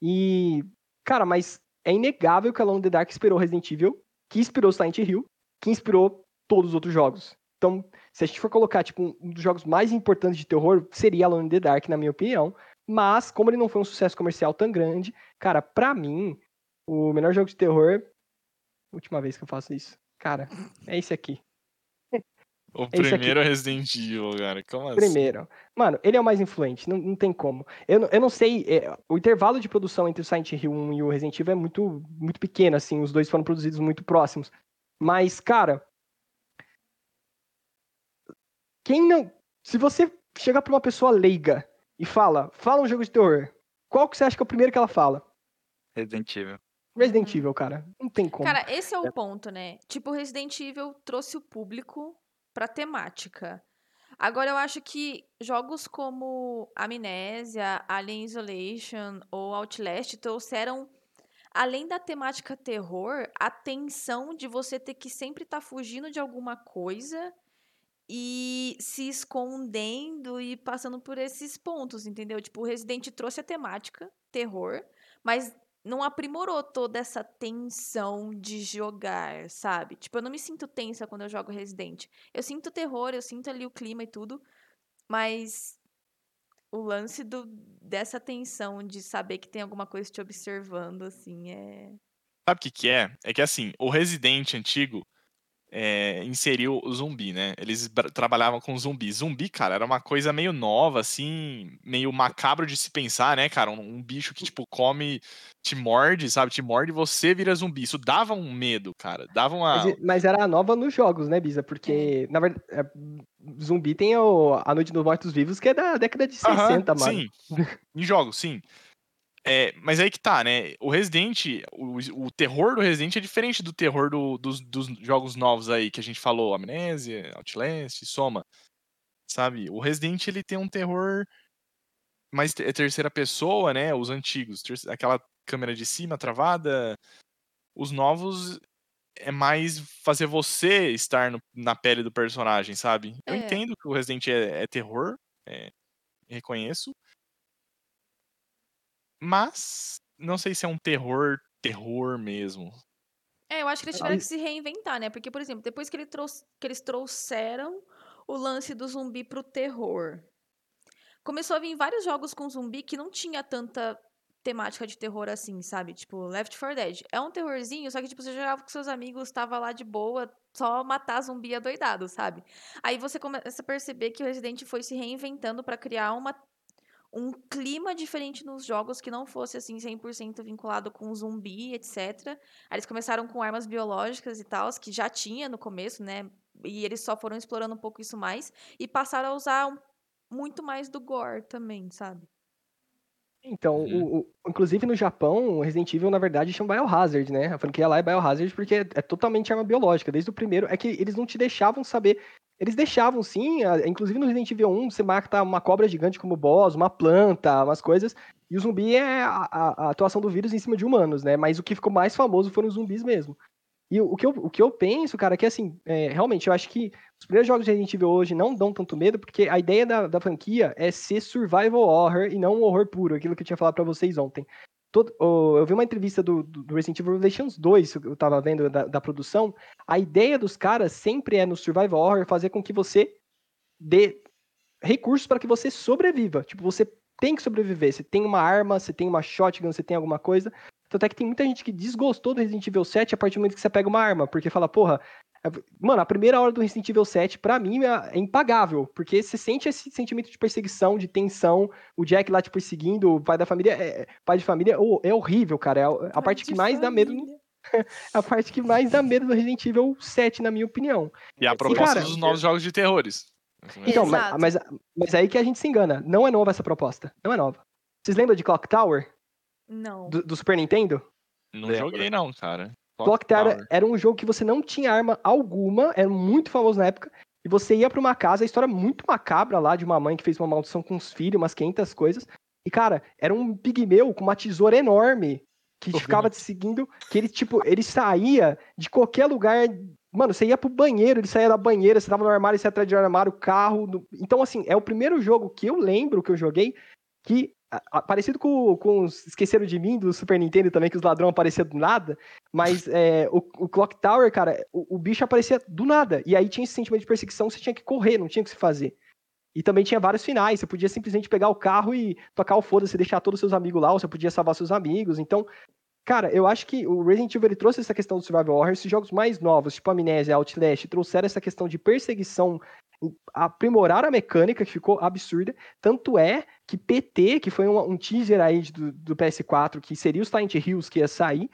E, cara, mas é inegável que Alone in the Dark inspirou Resident Evil, que inspirou Silent Hill, que inspirou todos os outros jogos. Então, se a gente for colocar, tipo, um- um dos jogos mais importantes de terror, seria Alone in the Dark, na minha opinião. Mas, como ele não foi um sucesso comercial tão grande, cara, pra mim, o melhor jogo de terror. Última vez que eu faço isso. Cara, é esse aqui. O aqui. primeiro é Resident Evil, cara. Como assim? Primeiro. Mano, ele é o mais influente, não, não tem como. Eu, não- eu não sei, é, o intervalo de produção entre o Silent Hill 1 e o Resident Evil é muito, muito pequeno, assim, os dois foram produzidos muito próximos. Mas, cara. Quem não. Se você chegar pra uma pessoa leiga e fala, fala um jogo de terror, qual que você acha que é o primeiro que ela fala? Resident Evil. Resident Uhum. Evil, cara. Não tem como. Cara, esse é o ponto, né? Tipo, Resident Evil trouxe o público pra temática. Agora, eu acho que jogos como Amnésia, Alien Isolation ou Outlast trouxeram, além da temática terror, a tensão de você ter que sempre estar fugindo de alguma coisa e se escondendo e passando por esses pontos, entendeu? Tipo, o Resident trouxe a temática terror, mas não aprimorou toda essa tensão de jogar, sabe? Tipo, eu não me sinto tensa quando eu jogo Resident. Eu sinto terror, eu sinto ali o clima e tudo, mas o lance do, dessa tensão de saber que tem alguma coisa te observando, assim, é. Sabe o que, que é? É que assim, o Resident antigo é, inseriu o zumbi, né? Eles trabalhavam com zumbi. Zumbi, cara, era uma coisa meio nova, assim, meio macabro de se pensar, né, cara? Um, um bicho que, tipo, come, te morde, sabe? Te morde e você vira zumbi. Isso dava um medo, cara. Dava uma. Mas, mas era nova nos jogos, né, Bisa? Porque, na verdade, é, zumbi tem o, a Noite dos Mortos Vivos, que é da década de 60, Aham, mano. Sim, em jogos, sim. É, mas aí que tá, né? O Resident, o, o terror do Resident é diferente do terror do- dos, dos jogos novos aí que a gente falou, Amnésia, Outlast, Soma. Sabe? O Resident ele tem um terror mais é terceira pessoa, né? Os antigos, aquela câmera de cima travada. Os novos é mais fazer você estar no- na pele do personagem, sabe? Eu É. entendo que o Resident é, é terror, é, reconheço. Mas não sei se é um terror, terror mesmo. É, eu acho que eles tiveram que se reinventar, né? Porque, por exemplo, depois que, ele trouxe- que eles trouxeram o lance do zumbi pro terror, começou a vir vários jogos com zumbi que não tinha tanta temática de terror assim, sabe? Tipo, Left 4 Dead. É um terrorzinho, só que, tipo, você jogava com seus amigos, tava lá de boa, só matar zumbi adoidado, sabe? Aí você começa a perceber que o Resident foi se reinventando pra criar uma um clima diferente nos jogos que não fosse assim 100% vinculado com zumbi, etc. Aí eles começaram com armas biológicas e tal, que já tinha no começo, né? E eles só foram explorando um pouco isso mais e passaram a usar um- muito mais do gore também, sabe? Então, Uhum. o, o- inclusive no Japão, o Resident Evil, na verdade, chama Biohazard, né? A franquia lá é Biohazard porque é, é totalmente arma biológica. Desde o primeiro, é que eles não te deixavam saber. Eles deixavam, sim, inclusive no Resident Evil 1, você mata uma cobra gigante como boss, uma planta, umas coisas. E o zumbi é a, a- a atuação do vírus em cima de humanos, né? Mas o que ficou mais famoso foram os zumbis mesmo. E o, que, eu, o que eu penso, cara, é que assim, é, realmente, eu acho que os primeiros jogos de Resident Evil hoje não dão tanto medo, porque a ideia da, da franquia é ser survival horror e não um horror puro, aquilo que eu tinha falado pra vocês ontem. Todo- eu vi uma entrevista do, do Resident Evil Revelations 2, que eu tava vendo da, da produção. A ideia dos caras sempre é no survival horror fazer com que você dê recursos para que você sobreviva. Tipo, você tem que sobreviver. Você tem uma arma, você tem uma shotgun, você tem alguma coisa. Tanto é que tem muita gente que desgostou do Resident Evil 7 a partir do momento que você pega uma arma, porque fala, porra, mano, a primeira hora do Resident Evil 7, pra mim, é é impagável, porque você sente esse sentimento de perseguição, de tensão, o Jack lá te perseguindo, o pai da família, é, é- pai de família, ô, é horrível, cara, é a- a parte que mais dá medo, é a parte que mais dá medo do Resident Evil 7, na minha opinião. E a proposta cara- dos novos jogos de terrores. Então, ma- Exato. mas, mas aí que a gente se engana, não é nova essa proposta, não é nova. Vocês lembram de Clock Tower, Não. do, do Super Nintendo? Não Lembro. joguei, não, cara. Clock Tower Tower. era um jogo que você não tinha arma alguma, era muito famoso na época, e você ia pra uma casa, a história muito macabra lá, de uma mãe que fez uma maldição com os filhos, umas 500 coisas, e cara, era um pigmeu com uma tesoura enorme, que ficava te seguindo, que ele, tipo, ele saía de qualquer lugar, mano, você ia pro banheiro, ele saía da banheira, você tava no armário, você ia atrás de armário, carro, no- então assim, é o primeiro jogo que eu lembro que eu joguei, que, parecido com, com os Esqueceram de Mim, do Super Nintendo também, que os ladrões apareciam do nada, mas é, o, o Clock Tower, cara, o, o bicho aparecia do nada. E aí tinha esse sentimento de perseguição, você tinha que correr, não tinha o que se fazer. E também tinha vários finais, você podia simplesmente pegar o carro e tocar o foda-se, deixar todos os seus amigos lá, ou você podia salvar seus amigos. Então, cara, eu acho que o Resident Evil trouxe essa questão do survival horror, esses jogos mais novos, tipo Amnésia, Outlast, trouxeram essa questão de perseguição, aprimorar a mecânica, que ficou absurda. Tanto é que PT, que foi um, um teaser aí do, do, PS4, que seria o Silent Hills que ia sair,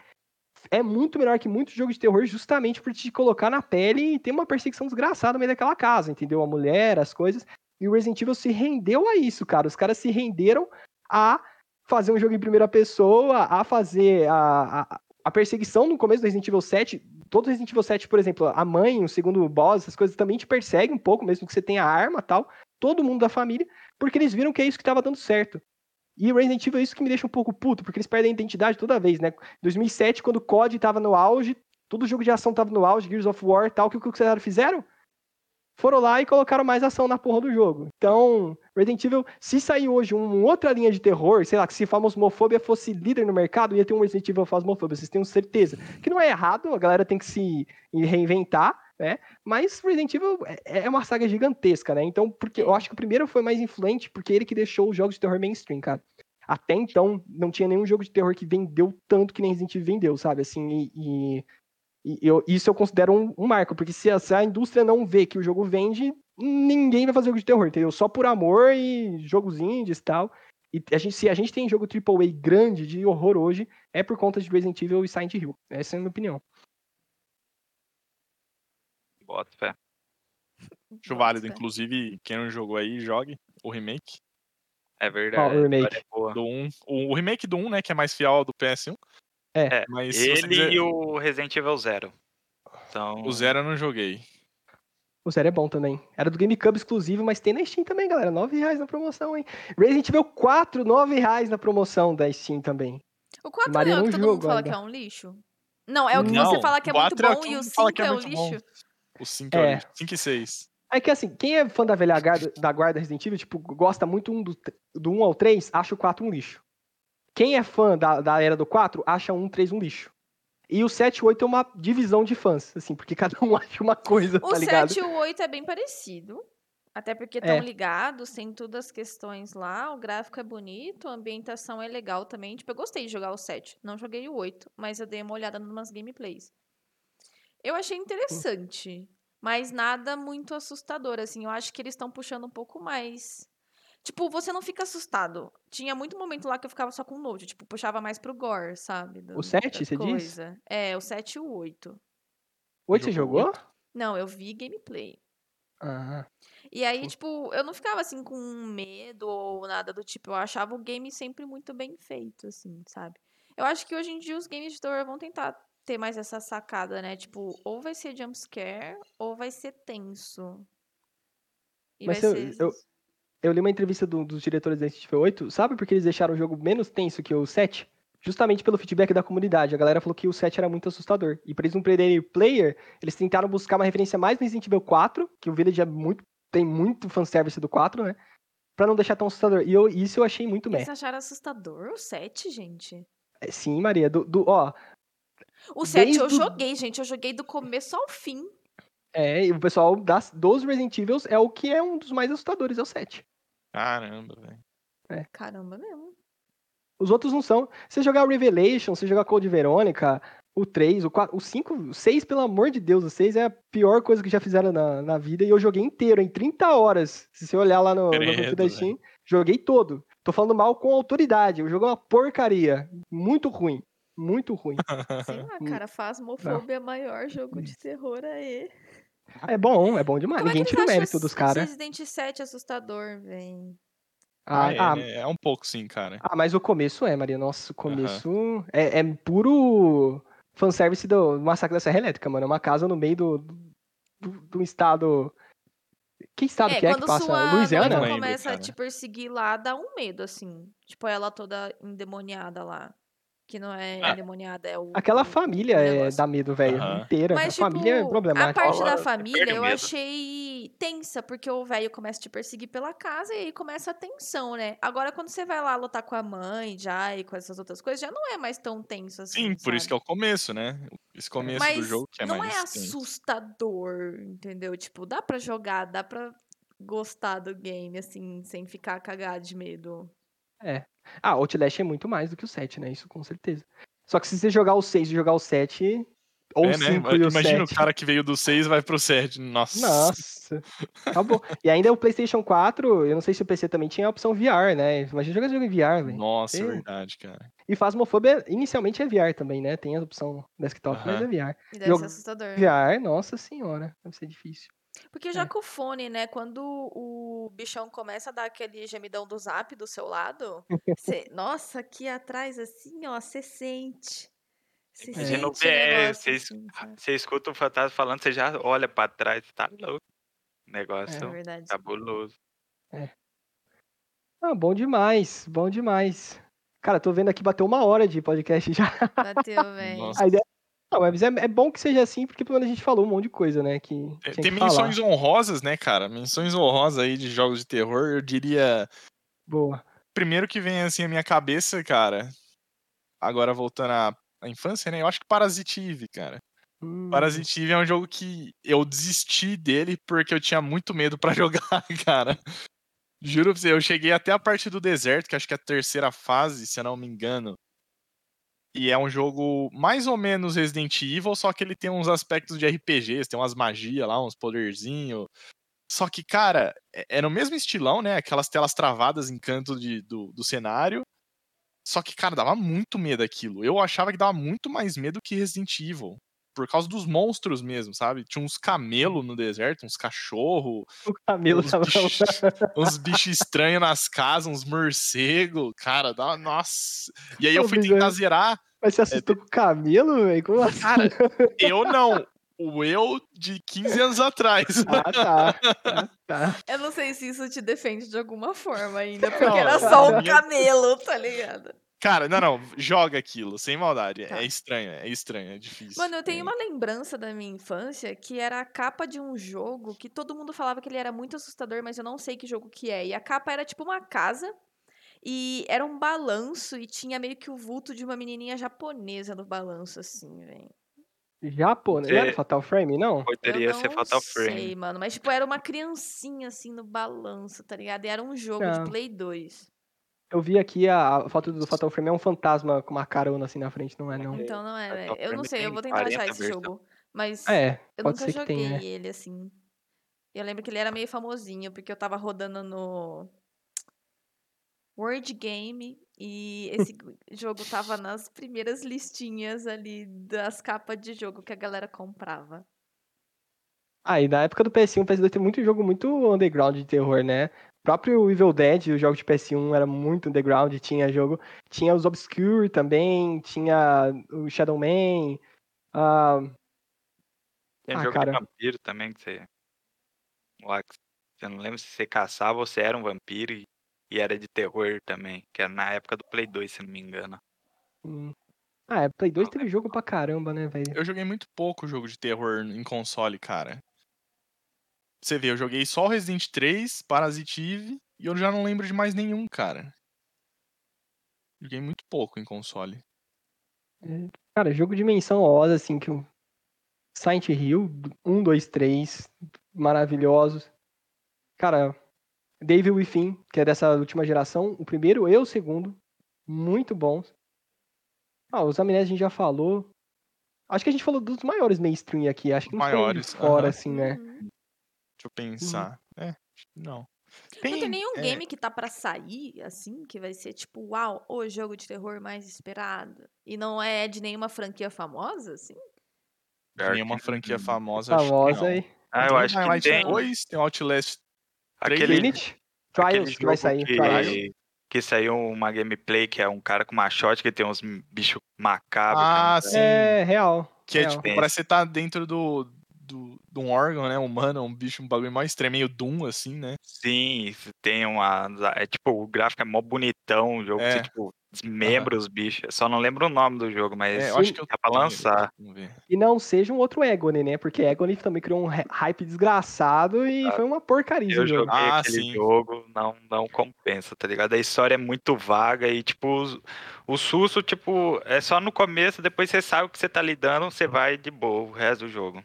é muito melhor que muitos jogos de terror justamente por te colocar na pele e ter uma perseguição desgraçada no meio daquela casa, entendeu? A mulher, as coisas. E o Resident Evil se rendeu a isso, cara. Os caras se renderam a fazer um jogo em primeira pessoa, a fazer a, a, a perseguição no começo do Resident Evil 7. Todo Resident Evil 7, por exemplo, a mãe, o segundo boss, essas coisas também te perseguem um pouco, mesmo que você tenha arma tal. Todo mundo da família, porque eles viram que é isso que estava dando certo. E Resident Evil é isso que me deixa um pouco puto, porque eles perdem a identidade toda vez, né? 2007, quando o COD tava no auge, todo jogo de ação tava no auge, Gears of War e tal, o que, que os fizeram? Foram lá e colocaram mais ação na porra do jogo. Então, Resident Evil, se sair hoje uma outra linha de terror, sei lá, que se Phasmophobia fosse líder no mercado, ia ter um Resident Evil Phasmophobia, vocês têm certeza. Que não é errado, a galera tem que se reinventar, né? Mas Resident Evil é, é uma saga gigantesca, né? Então, porque eu acho que o primeiro foi mais influente, porque ele que deixou os jogos de terror mainstream, cara. Até então, não tinha nenhum jogo de terror que vendeu tanto que nem Resident Evil vendeu, sabe? Assim, e, e, e eu, isso eu considero um, um marco, porque se a, se a, indústria não vê que o jogo vende, ninguém vai fazer jogo de terror, entendeu? Só por amor e jogos indies e tal. E a gente, se a gente tem jogo AAA grande de horror hoje, é por conta de Resident Evil e Silent Hill. Essa é a minha opinião. Bota fé. Acho válido, inclusive, quem não jogou aí, jogue o remake. É verdade. o remake? Do 1. O, o, remake do 1, né, que é mais fiel ao do PS1. É, é mas ele quiser... e o Resident Evil Zero. Então... O Zero eu não joguei. O Zero é bom também. Era do GameCube exclusivo, mas tem na Steam também, galera. 9 reais na promoção, hein? Resident Evil 4, 9 reais na promoção da Steam também. O 4 Maria não é o que todo mundo fala ainda. que é um lixo? Não, é o que não, você fala que é muito bom é e o 5 é, é o lixo. Bom. O 5 é, é 5 e 6. É que assim, quem é fã da velha guarda, da guarda Resident Evil, tipo, gosta muito um do, do 1 ao 3, acha o 4 um lixo. Quem é fã da, da era do 4, acha o 1, 3 um lixo. E o 7 e 8 é uma divisão de fãs, assim, porque cada um acha uma coisa, o tá ligado? O 7 e o 8 é bem parecido. Até porque estão é. ligados, tem todas as questões lá, o gráfico é bonito, a ambientação é legal também. Tipo, eu gostei de jogar o 7. Não joguei o 8, mas eu dei uma olhada em umas gameplays. Eu achei interessante, mas nada muito assustador, assim. Eu acho que eles estão puxando um pouco mais. Tipo, você não fica assustado. Tinha muito momento lá que eu ficava só com nojo. Tipo, puxava mais pro gore, sabe? Do, o 7, você coisa. diz? É, o 7 e o 8. O 8 você jogou? Não, eu vi gameplay. Ah. E aí, tipo, eu não ficava assim com medo ou nada do tipo. Eu achava o game sempre muito bem feito, assim, sabe? Eu acho que hoje em dia os games de terror vão tentar ter mais essa sacada, né? Tipo, ou vai ser jumpscare ou vai ser tenso. E Mas eu, ser... eu, eu, li uma entrevista do, dos diretores da Resident 8, sabe por que eles deixaram o jogo menos tenso que o 7? Justamente pelo feedback da comunidade. A galera falou que o 7 era muito assustador. E pra eles não perderem o player, eles tentaram buscar uma referência mais no Resident Evil 4, que o Village é muito, tem muito fanservice do 4, né? Pra não deixar tão assustador. E eu, isso eu achei muito meh. Vocês acharam assustador o 7, gente? É, sim, Maria. Do, do, ó, o 7 eu joguei, gente. Eu joguei do começo ao fim. É, e o pessoal das, dos Resident Evil é o que é um dos mais assustadores, é o 7. Caramba, velho. É. Caramba mesmo. Os outros não são. Você jogar o Revelation, você jogar Code Verônica, o 3, o 4, o 5, o 6, pelo amor de Deus, o 6 é a pior coisa que já fizeram na, na vida e eu joguei inteiro, em 30 horas. Se você olhar lá no, Credo, no da Steam, joguei todo. Tô falando mal com autoridade. O jogo é uma porcaria. Muito ruim. Muito ruim. Sei lá, cara, Fasmofobia é maior jogo de terror aí. É bom, é bom demais. Como é Ninguém é tira o mérito dos caras. Resident 7 assustador, velho. Ah, ah, é, é, é, um pouco sim, cara. Ah, mas o começo é, Maria. Nossa, o começo uhum. é, é puro fanservice do Massacre da Serra Elétrica, mano. É uma casa no meio do, do, do estado. Que estado é, que é que passa? Sua Louisiana? Quando começa a te perseguir lá, dá um medo, assim. Tipo, ela toda endemoniada lá. Que não é ah. endemoniada, é o. Aquela família é, dá medo, velho. Uhum. Inteira. Mas, a tipo, família é problemática. A parte da família eu achei tensa, porque o velho começa a te perseguir pela casa e aí começa a tensão, né? Agora, quando você vai lá lutar com a mãe já e com essas outras coisas, já não é mais tão tenso assim. Sim, por sabe? isso que é o começo, né? Esse começo Mas do jogo que é não mais. Não é assustador, entendeu? Tipo, dá pra jogar, dá pra gostar do game, assim, sem ficar cagado de medo. É. Ah, Outlast é muito mais do que o 7, né? Isso com certeza. Só que se você jogar o 6 e jogar o 7, ou É, o né? 5 e o Imagina 7. o cara que veio do 6 e vai pro 7. Nossa. Nossa, acabou. E ainda o PlayStation 4, eu não sei se o PC também tinha a opção VR, né? Imagina jogar esse jogo em VR, velho. Nossa, é É. verdade, cara. E Phasmophobia inicialmente é VR também, né? Tem a opção desktop, mas é. VR. Deve Jogo- ser assustador. VR, nossa senhora, deve ser difícil. Porque já com o fone, né? Quando o bichão começa a dar aquele gemidão do zap do seu lado, cê- nossa, aqui atrás, assim, ó, você sente. Você Imagina no sente o negócio, você, assim, sabe? você escuta o fantasma falando, você já olha pra trás, tá louco. É Negócio verdade. cabuloso. Ah, bom demais, bom demais. Cara, tô vendo aqui, bateu uma hora de podcast já. Bateu, velho. Nossa. A ideia... Não, mas é, é bom que seja assim, porque pelo menos a gente falou um monte de coisa, né? Que Tem, tinha tem que falar. menções honrosas, né, cara? Menções honrosas aí de jogos de terror, eu diria. Boa. Primeiro que vem assim à minha cabeça, cara. Agora voltando à, à infância, né? Eu acho que Parasitive, cara. Hum, Parasitive é um jogo que eu desisti dele porque eu tinha muito medo pra jogar, cara. Juro pra você, eu cheguei até a parte do deserto, que acho que é a terceira fase, se eu não me engano. E é um jogo mais ou menos Resident Evil, só que ele tem uns aspectos de RPGs, tem umas magias lá, uns poderzinhos. Só que, cara, é, é no mesmo estilão, né? Aquelas telas travadas em canto de, do, do cenário. Só que, cara, dava muito medo aquilo. Eu achava que dava muito mais medo que Resident Evil. Por causa dos monstros mesmo, sabe? Tinha uns camelos no deserto, uns cachorros, O camelo uns tava bichos, uns bichos estranhos nas casas, uns morcegos. Cara, dá, nossa. E aí eu fui tentar zerar. Mas você assustou com o camelo, velho? Como assim? Cara, eu não. O eu de 15 anos atrás. Ah, tá. Ah, tá. Eu não sei se isso te defende de alguma forma ainda, porque Não, era só um minha- camelo, tá ligado? Cara, não, não. Joga aquilo, sem maldade. Tá. É estranho, é estranho, é difícil. Mano, eu tenho É. uma lembrança da minha infância que era a capa de um jogo que todo mundo falava que ele era muito assustador, mas eu não sei que jogo que é. E a capa era tipo uma casa e era um balanço e tinha meio que o vulto de uma menininha japonesa no balanço, assim, velho. Japão, né? Não era Você- Fatal Frame, não? Poderia eu ser não Fatal sei, Frame. mano, mas tipo, era uma criancinha assim no balanço, tá ligado? E era um jogo de Ah. Play 2. Eu vi aqui a, a foto do Fatal Frame, é um fantasma com uma carona assim na frente, não é não? Então não é, Fatal velho. Eu não Frame sei, eu vou tentar achar 40 esse jogo. Mas É, eu pode nunca ser que joguei tenha. é. ele, assim. Eu lembro que ele era meio famosinho, porque eu tava rodando no Word Game e esse jogo tava nas primeiras listinhas ali das capas de jogo que a galera comprava. Ah, e na época do PS1, o PS2 tem muito jogo muito underground de terror, né? O próprio Evil Dead, o jogo de PS1 era muito underground, tinha jogo, tinha os Obscure também, tinha o Shadow Man, ah, Tem Ah, jogo cara. de vampiro também que você. Lá você não lembra se você caçava ou você era um vampiro e, e era de terror também. Que era na época do Play 2, se não me engano. hum. ah, é, Play 2 Não teve jogo pra caramba, né, velho? Eu joguei muito pouco jogo de terror em console, cara. Você vê, eu joguei só o Resident 3, Parasitive, e eu já não lembro de mais nenhum, cara. Joguei muito pouco em console. Cara, jogo de menção honrosa, assim, que o Silent Hill, 1, 2, 3, maravilhosos. Cara, Devil Within, que é dessa última geração, o primeiro e o segundo, muito bons. Ah, os Amnésia a gente já falou. Acho que a gente falou dos maiores mainstream aqui, acho que não Maiores, fora, aham. assim, né? Uhum. Deixa eu pensar. É, acho que não. Não tem nenhum é, game que tá pra sair, assim, que vai ser tipo, uau, o jogo de terror mais esperado. E não é de nenhuma franquia famosa, assim? de nenhuma franquia famosa. acho que Famosa não. aí. Ah, eu Tem acho que tem. 2, tem Outlast três, Aquele, Infinite? aquele Trials, que vai sair. que, Trials. que saiu uma gameplay que é um cara com uma shot que tem uns bichos macabros. Ah, sim. É, real. Que é tipo, Tem parece que você tá dentro do, do, um órgão, né? Humano, um bicho, um bagulho mais estranho, meio Doom, assim, né? Sim, tem uma. É tipo, o gráfico é mó bonitão, o jogo É. você, tipo, desmembra os bichos. Eu Só não lembro o nome do jogo, mas É, eu acho que eu tá pra lançar. E não seja um outro Egone, né? Porque Egone também criou um hy- hype desgraçado e foi uma porcaria Eu jogo. joguei Ah, aquele sim. jogo, não, não compensa, tá ligado? A história é muito vaga e, tipo, os- o susto, tipo, é só no começo, depois você sabe o que você tá lidando, você vai de boa o resto do jogo.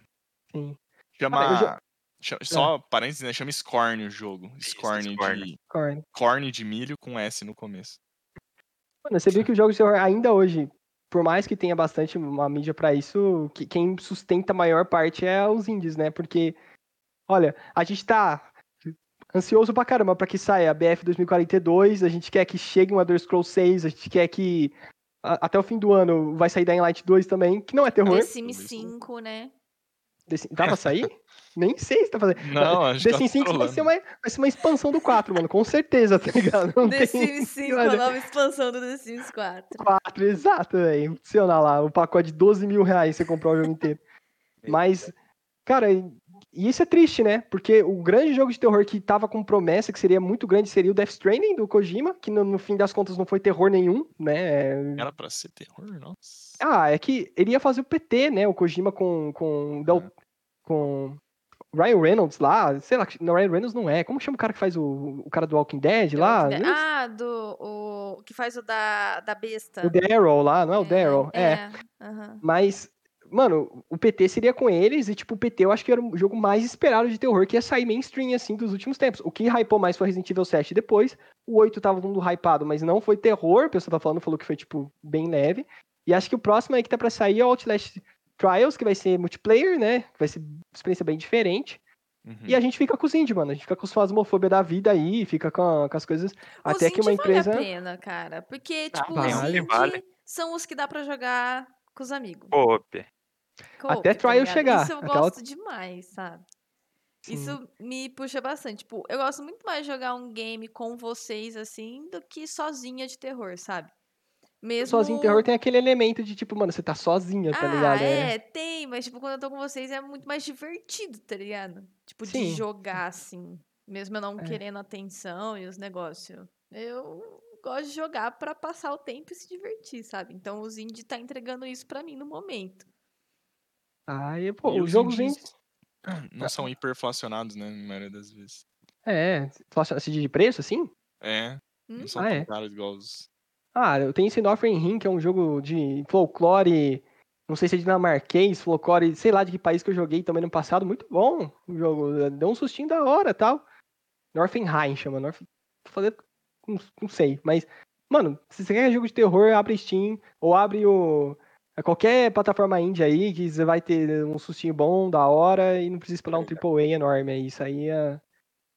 Sim. Chama. Já- chama- Só parênteses, né? Chama Scorn o jogo. Scorn Scorn. de. Corne. Corn de milho com S no começo. Mano, você viu que os jogos de terror ainda hoje por mais que tenha bastante uma mídia pra isso, que, quem sustenta a maior parte é os indies, né? Porque, olha, a gente tá ansioso pra caramba pra que saia a BF 2042, a gente quer que chegue um Elder Scrolls 6, a gente quer que a- até o fim do ano vai sair Dying Light 2 também, que não é terror. The Sims 5, né? The Sim- Dá pra sair? Nem sei se tá fazendo. Não, acho The que Sims 5 vai ser, uma, vai ser uma expansão do 4, mano, com certeza, tá ligado? Não The tem Sims 5, a nova expansão do The Sims 4. 4, exato, velho. Funciona lá, o pacote de 12 mil reais você comprar o jogo inteiro. Mas, cara, e e isso é triste, né? Porque o grande jogo de terror que tava com promessa, que seria muito grande, seria o Death Stranding do Kojima, que no, no fim das contas não foi terror nenhum, né? Era pra ser terror, nossa. Ah, é que ele ia fazer o PT, né? O Kojima com. com, Del- com Ryan Reynolds lá. Sei lá, não, Ryan Reynolds não é. Como chama o cara que faz o, o cara do Walking Dead lá? Walking Dead. Ah, do. O, que faz o da, da besta. O Daryl lá, não é o Daryl? É. É. aham. Mas, mano, o PT seria com eles e, tipo, o PT eu acho que era o jogo mais esperado de terror que ia sair mainstream, assim, dos últimos tempos. O que hypou mais foi Resident Evil 7 depois. O 8 tava todo mundo hypado, mas não foi terror. O pessoal tá falando, falou que foi, tipo, bem leve. E acho que o próximo aí que tá pra sair é o Outlast Trials, que vai ser multiplayer, né? Vai ser uma experiência bem diferente. Uhum. E a gente fica com os indie, mano. A gente fica com os fasmofobia da vida aí, fica com, com as coisas. Até Os que uma empresa. Vale a pena, cara. Porque, Ah, tipo, vale. os indie Vale. são os que dá pra jogar com os amigos. Coop. Co-op, Até tá trial ligado? chegar, Isso eu até gosto demais, sabe? Sim. Isso me puxa bastante. Tipo, eu gosto muito mais de jogar um game com vocês, assim, do que sozinha de terror, sabe? Mesmo... Sozinho em terror tem aquele elemento de, tipo, mano, você tá sozinha, tá ah, ligado? é, tem, mas tipo, quando eu tô com vocês é muito mais divertido, tá ligado? Tipo, de Sim. jogar, assim. Mesmo eu não É. querendo atenção e os negócios. Eu gosto de jogar pra passar o tempo e se divertir, sabe? Então os indie tá entregando isso pra mim no momento. Aí, pô, E os os jogos indies indie. Não são hiperflacionados, né? Na maioria das vezes. É, inflacionado de preço, assim? É, Hum? não são Ah, tão é? caros igual os. Ah, eu tenho esse Northern Ring, que é um jogo de folclore, não sei se é dinamarquês, folclore, sei lá de que país que eu joguei também no passado, muito bom o jogo, deu um sustinho da hora tal. Northenheim chama, North... Vou fazer, não, não sei, mas, mano, se você quer jogo de terror, abre Steam, ou abre o... Qualquer plataforma indie aí, que você vai ter um sustinho bom, da hora, e não precisa esperar um AAA enorme aí, isso aí é...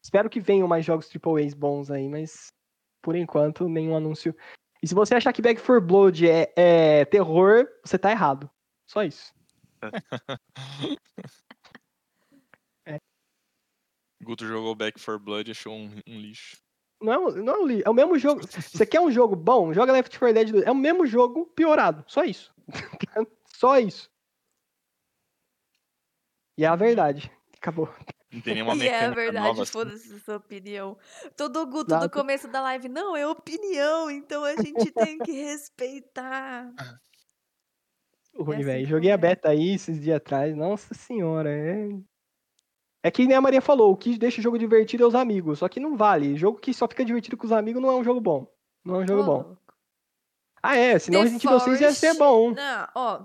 Espero que venham mais jogos AAAs bons aí, mas por enquanto nenhum anúncio e se você achar que Back 4 Blood é, é terror, você tá errado. Só isso. Guto jogou Back 4 Blood e achou um, um lixo. Não é, um- não é, um li- é o mesmo jogo. Você quer um jogo bom? Joga Left 4 Dead 2. É o mesmo jogo piorado. Só isso. Só isso. E é a verdade. Acabou. Não tem nenhuma E é mecânica a verdade, nova. assim. foda-se sua opinião. Todo Guto Nada. do começo da live, não, é opinião, então a gente tem que respeitar. Ruim, assim velho. que Joguei a começa. beta aí esses dias atrás. Nossa senhora. É... é que nem a Maria falou: o que deixa o jogo divertido é os amigos. Só que não vale. Jogo que só fica divertido com os amigos não é um jogo bom. Não é um jogo Ô, bom. Ah, é. Senão The Resident Evil 6 ia ser bom. Não, ó,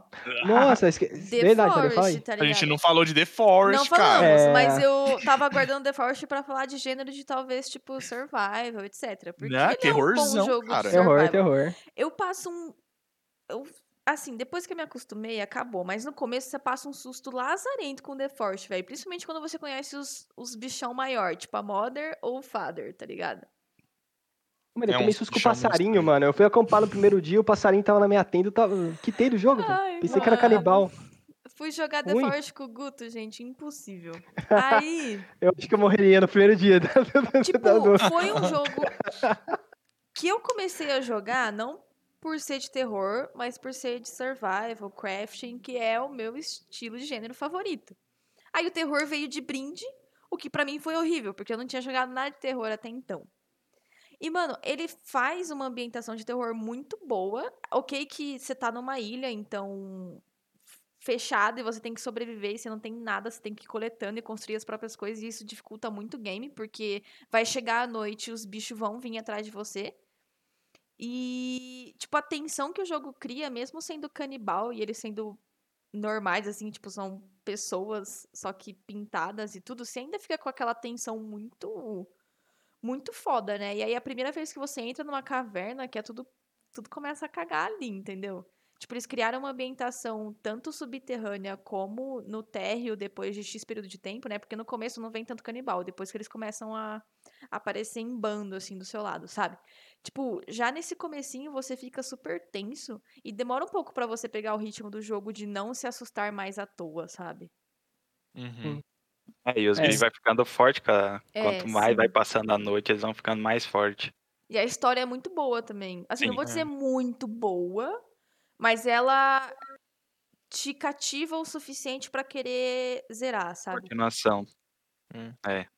Nossa, esque... The verdade, Forest, tá A gente não falou de The Forest, Não cara. falamos, É. mas eu tava aguardando The Forest pra falar de gênero de talvez, tipo, survival, etc. Porque Né? ele é um bom jogo cara. Terror, terror. Eu passo um... Eu, assim, depois que eu me acostumei, acabou. Mas no começo você passa um susto lazarento com The Forest, velho. Principalmente quando você conhece os, os bichão maior, tipo a Mother ou o Father, tá ligado? Mano, eu É tomei susto com o passarinho, mano. Eu fui acampar no primeiro dia, o passarinho tava na minha tenda, eu tava... quitei do jogo. Ai, Pensei que era mano. canibal. Fui jogar The. Forest com o Guto, gente. Impossível. Aí... Eu acho que eu morreria no primeiro dia. Tipo, foi um jogo que eu comecei a jogar não por ser de terror, mas por ser de survival, crafting, que é o meu estilo de gênero favorito. Aí o terror veio de brinde, o que pra mim foi horrível, porque eu não tinha jogado nada de terror até então. E, mano, ele faz uma ambientação de terror muito boa. Ok que você tá numa ilha, então fechado e você tem que sobreviver e você não tem nada, você tem que ir coletando e construir as próprias coisas e isso dificulta muito o game, porque vai chegar a noite e os bichos vão vir atrás de você. E, tipo, a tensão que o jogo cria, mesmo sendo canibal e eles sendo normais, assim, tipo, são pessoas só que pintadas e tudo, você ainda fica com aquela tensão muito muito foda, né? E aí a primeira vez que você entra numa caverna, que é tudo tudo começa a cagar ali, entendeu? Tipo, eles criaram uma ambientação tanto subterrânea como no térreo depois de X período de tempo, né? Porque no começo não vem tanto canibal, depois que eles começam a aparecer em bando, assim, do seu lado, sabe? Tipo, já nesse comecinho você fica super tenso e demora um pouco pra você pegar o ritmo do jogo de não se assustar mais à toa, sabe? Uhum. É, e os É. vai ficando forte, cara. É, Quanto mais sim. vai passando a noite, eles vão ficando mais fortes. E a história é muito boa também. Assim, não Sim. vou dizer muito boa, mas ela te cativa o suficiente pra querer zerar, sabe? Continuação. Hum. É.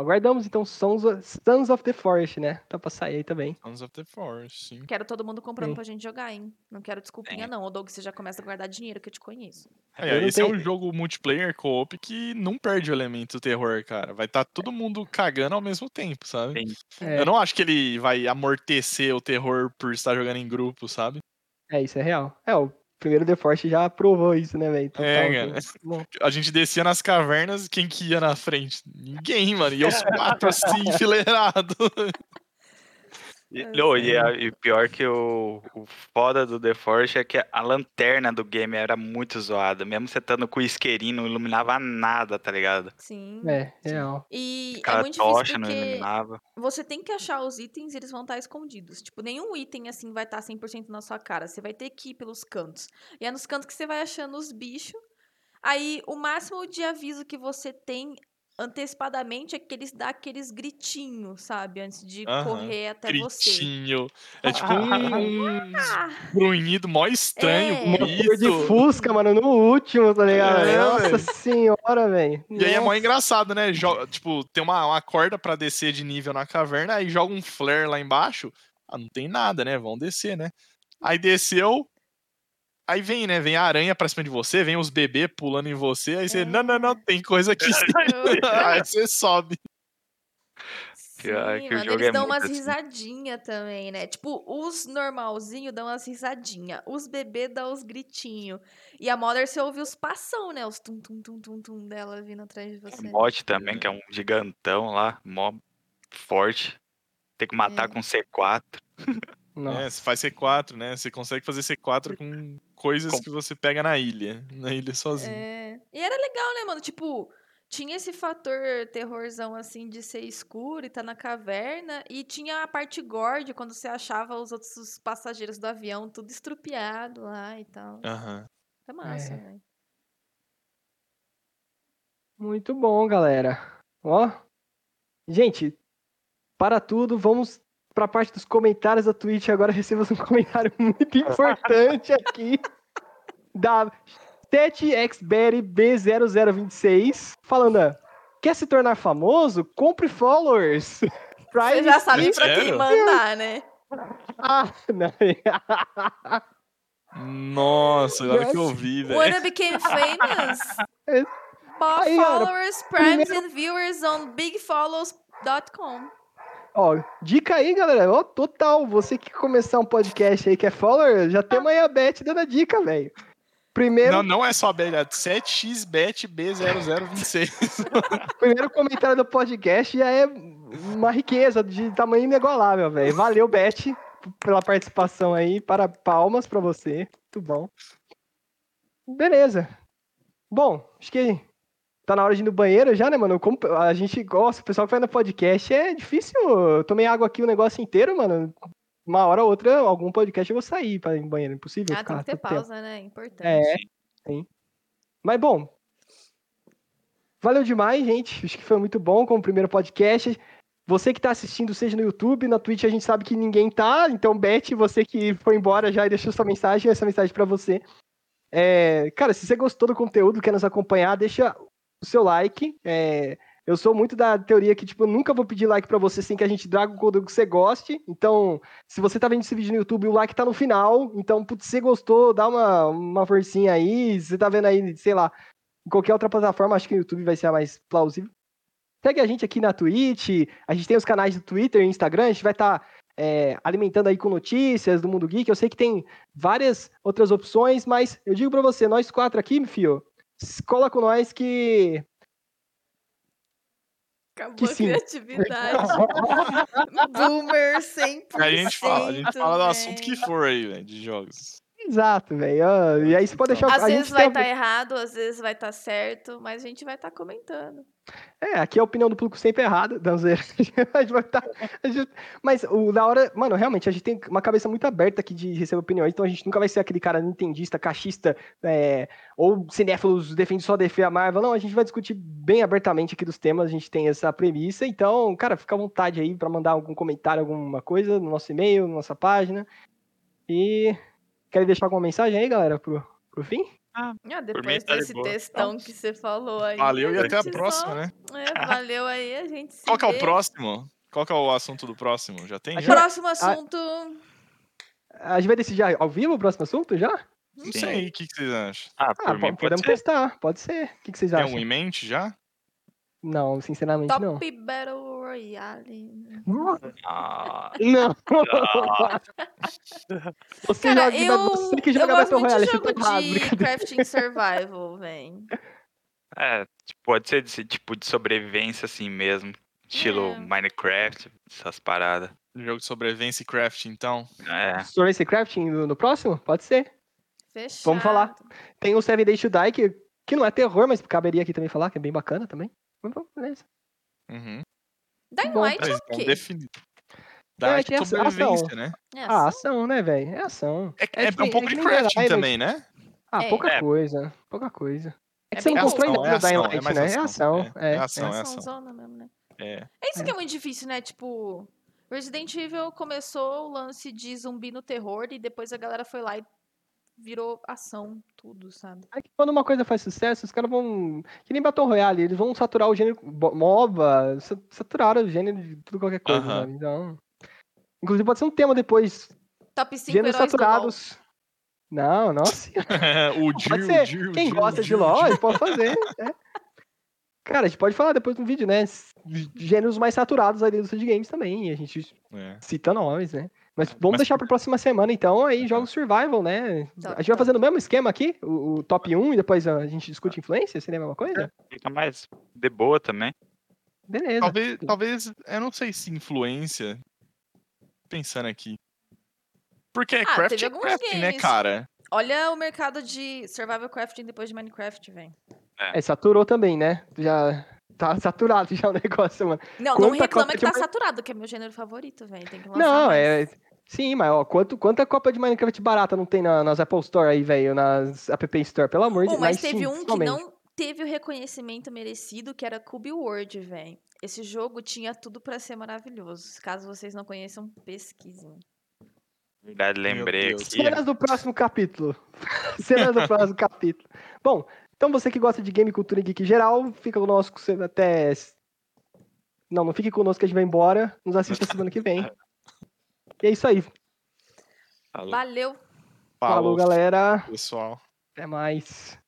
Aguardamos então Sons of, Sons of the Forest, né? Tá pra sair aí também. Sons of the Forest, sim. Quero todo mundo comprando Sim. pra gente jogar, hein? Não quero desculpinha, É. não. Ô, Doug, você já começa a guardar dinheiro que eu te conheço. É, Eu esse é tenho- um jogo multiplayer co-op que não perde o elemento terror, cara. Vai estar todo mundo cagando ao mesmo tempo, sabe? É, Eu não acho que ele vai amortecer o terror por estar jogando em grupo, sabe? é, isso é real. É, o primeiro The Force já provou isso, né, velho? É, assim. cara. A gente descia nas cavernas, quem que ia na frente? Ninguém, mano. E os quatro assim, enfileirados. E, É, ô, e, a- e pior que o, o foda do The Force é que a lanterna do game era muito zoada. Mesmo você estando com o isqueirinho, não iluminava nada, tá ligado? Sim. é, real. E é Aquela muito difícil tocha não porque iluminava. você tem que achar os itens e eles vão estar escondidos. Tipo, nenhum item assim vai estar 100% na sua cara. Você vai ter que ir pelos cantos. E é nos cantos que você vai achando os bichos. Aí, o máximo de aviso que você tem antecipadamente é que eles dão aqueles gritinhos, sabe? Antes de Aham, correr até você. Gritinho. É tipo um, Ah, grunhido mó estranho, É. Motor bonito. de Fusca, mano, no último, tá ligado? É, Nossa velho. senhora, velho. E aí é mó engraçado, né? Jo- tipo, tem uma, uma corda pra descer de nível na caverna, aí joga um flare lá embaixo. Ah, não tem nada, né? Vão descer, né? Aí desceu. Aí vem, né? Vem a aranha pra cima de você, vem os bebês pulando em você. Aí você, não, não, não, tem coisa aqui. sim." aí você sobe. Sim, que mano, eles é dão umas assim. risadinhas também, né? Tipo, os normalzinhos dão umas risadinhas, os bebês dão os gritinhos. E a Mother, você ouve os passão, né? Os tum tum tum tum tum dela vindo atrás de você. O Bot também, que é um gigantão lá, mó forte. Tem que matar É. com C4. É, você faz C4, né? Você consegue fazer C4 com coisas Com- que você pega na ilha. Na ilha sozinho. É. E era legal, né, mano? Tipo, tinha esse fator terrorzão, assim, de ser escuro e tá na caverna. E tinha a parte gore, quando você achava os outros passageiros do avião tudo estrupiado lá e tal. Aham. É massa, É. velho. Muito bom, galera. Ó. Gente, para tudo, vamos pra parte dos comentários da Twitch. Agora recebemos um comentário muito importante aqui da 7xberry B0026 falando: "Ah, quer se tornar famoso? Compre followers. Você já sabe pra quem mandar, né? Ah, não. Nossa, agora que eu Yes. vi, velho. When I became famous, bought followers, primes and viewers on bigfollows.com. Ó, dica aí, galera. Ó, total. Você que começar um podcast aí, que é follower, já aí a Beth dando a dica, velho. Primeiro, Não, não é só a Bela, é 7xbetb0026. primeiro comentário do podcast já é uma riqueza de tamanho inigualável, velho. Valeu, Beth, pela participação aí. Para palmas pra você. Muito bom. Beleza. Bom, acho que tá na hora de ir no banheiro já, né, mano? Como a gente gosta, o pessoal que vai no podcast é difícil. Eu tomei água aqui o negócio inteiro, mano. Uma hora ou outra, algum podcast eu vou sair pra ir no banheiro. Impossível. Ah, tem que ter tanto tempo. pausa, né? Importante. É, sim. Mas bom, valeu demais, gente. Acho que foi muito bom como primeiro podcast. Você que tá assistindo, seja no YouTube, na Twitch, a gente sabe que ninguém tá. Então, Beth, você que foi embora já e deixou sua mensagem, essa mensagem pra você. É, cara, se você gostou do conteúdo, quer nos acompanhar, deixa o seu like. É, eu sou muito da teoria que, tipo, eu nunca vou pedir like pra você sem que a gente traga o conteúdo que você goste. Então, se você tá vendo esse vídeo no YouTube, o like tá no final. Então, putz, se você gostou, dá uma, uma forcinha aí. Se você tá vendo aí, sei lá, em qualquer outra plataforma, acho que o YouTube vai ser a mais plausível. Segue a gente aqui na Twitch, a gente tem os canais do Twitter e Instagram, a gente vai estar alimentando aí com notícias do Mundo Geek. Eu sei que tem várias outras opções, mas eu digo pra você, nós quatro aqui, meu filho, cola com nós que Acabou Que a sim. criatividade. Boomer 100%. A gente fala, a gente fala do assunto que for aí, velho, de jogos. Exato, velho. E aí você pode deixar. Às vezes vai estar errado, às vezes vai estar certo, mas a gente vai estar comentando. É, aqui a opinião do público sempre é errada, não zoeira. A gente vai tá- gente- Mas o da hora, mano, realmente, a gente tem uma cabeça muito aberta aqui de receber opiniões, então a gente nunca vai ser aquele cara nintendista, cachista, é, ou cinéfilos defende só defender a Marvel. Não, a gente vai discutir bem abertamente aqui dos temas, a gente tem essa premissa. Então, cara, fica à vontade aí pra mandar algum comentário, alguma coisa no nosso e-mail, na nossa página. E querem deixar alguma mensagem aí, galera, pro, pro fim? Ah, depois tá de desse boa. textão que você falou aí. Valeu e até a próxima, só- né? É, valeu aí, a gente se Qual que é o próximo? Qual que é o assunto do próximo? Já tem? A Já? gente- Próximo assunto. A gente vai decidir ao vivo o próximo assunto já? Não Sim. sei, o que, que vocês acham? Ah, Ah, por mim po- pode podemos ser. testar, pode ser. O que, que vocês Tem acham? um em mente já? Não, sinceramente Top não. Battle Royale. Ah, Não. Você Cara, joga, eu, você que eu joga gosto Battle Royale, de você jogo tá errado, de crafting survival, velho. é, tipo, pode ser desse tipo de sobrevivência assim mesmo. Estilo É. Minecraft, essas paradas. Jogo de sobrevivência e craft, então. É. Story Crafting no, no próximo? Pode ser. Fechado. Vamos falar. Tem o Seven Days to Die, que, que não é terror, mas caberia aqui também falar, que é bem bacana também. Mas vamos, beleza. Uhum. Dying Bom, Light é o quê? definido. É, Da que é ação. sobrevivência, né? É Ah, assim? ação, né, velho? É ação. É, é, que- um pouco que de nem crafting também, né? Ah, É. pouca É. coisa. Pouca coisa. É que É você bem não constrói ação, nada é no Dying ação, é Light, mais né? É ação, ação. é, É, é ação, é Ação ação. zona mesmo, né? É. É isso que é muito difícil, né? Tipo, Resident Evil começou o lance de zumbi no terror e depois a galera foi lá e virou ação, tudo, sabe? É que quando uma coisa faz sucesso, os caras vão. Que nem Battle Royale, eles vão saturar o gênero. MOBA, sa- saturaram o gênero de tudo qualquer coisa, Aham. sabe? Então. Inclusive pode ser um tema depois. Top 5 Gêneros do LoL. saturados. Não, nossa. o Pode Jill, ser. Jill, Quem Jill, gosta de Jill, LOL, Jill. ele pode fazer. é. Cara, a gente pode falar depois no vídeo, né? Gêneros mais saturados aí da indústria de games também. E a gente É. cita nomes, né? Mas vamos Mas- deixar pra próxima semana, então, aí jogos survival, né? Tá, a gente vai fazendo o mesmo esquema aqui, o, o top 1 e depois a gente discute influência? Seria a mesma coisa? Fica mais de boa também. Beleza. Talvez, talvez, eu não sei se influência. Pensando aqui. Porque é Ah, craft é crafting, né, games. cara? Olha o mercado de survival crafting depois de Minecraft, velho. É, saturou também, né? Já tá saturado já o negócio, mano. Não, Quanta não reclama Copa que de tá Mi- saturado, que é meu gênero favorito, velho. Tem que lançar Não, mais. é. Sim, mas ó, quanto, quanta Copa de Minecraft barata não tem na- nas Apple Store aí, velho? Nas App Store, pelo amor de Deus. mas teve um que não teve o reconhecimento merecido, que era Cube World, velho. Esse jogo tinha tudo pra ser maravilhoso. Caso vocês não conheçam, pesquisem. Verdade, lembrei aqui. Cenas do próximo capítulo. Cenas do próximo capítulo. Bom, então você que gosta de game, cultura e geek geral, fica conosco até. Não, não fique conosco que a gente vai embora. Nos assista semana que vem. E é isso aí. Falou. Valeu! Falou galera. pessoal. Até mais.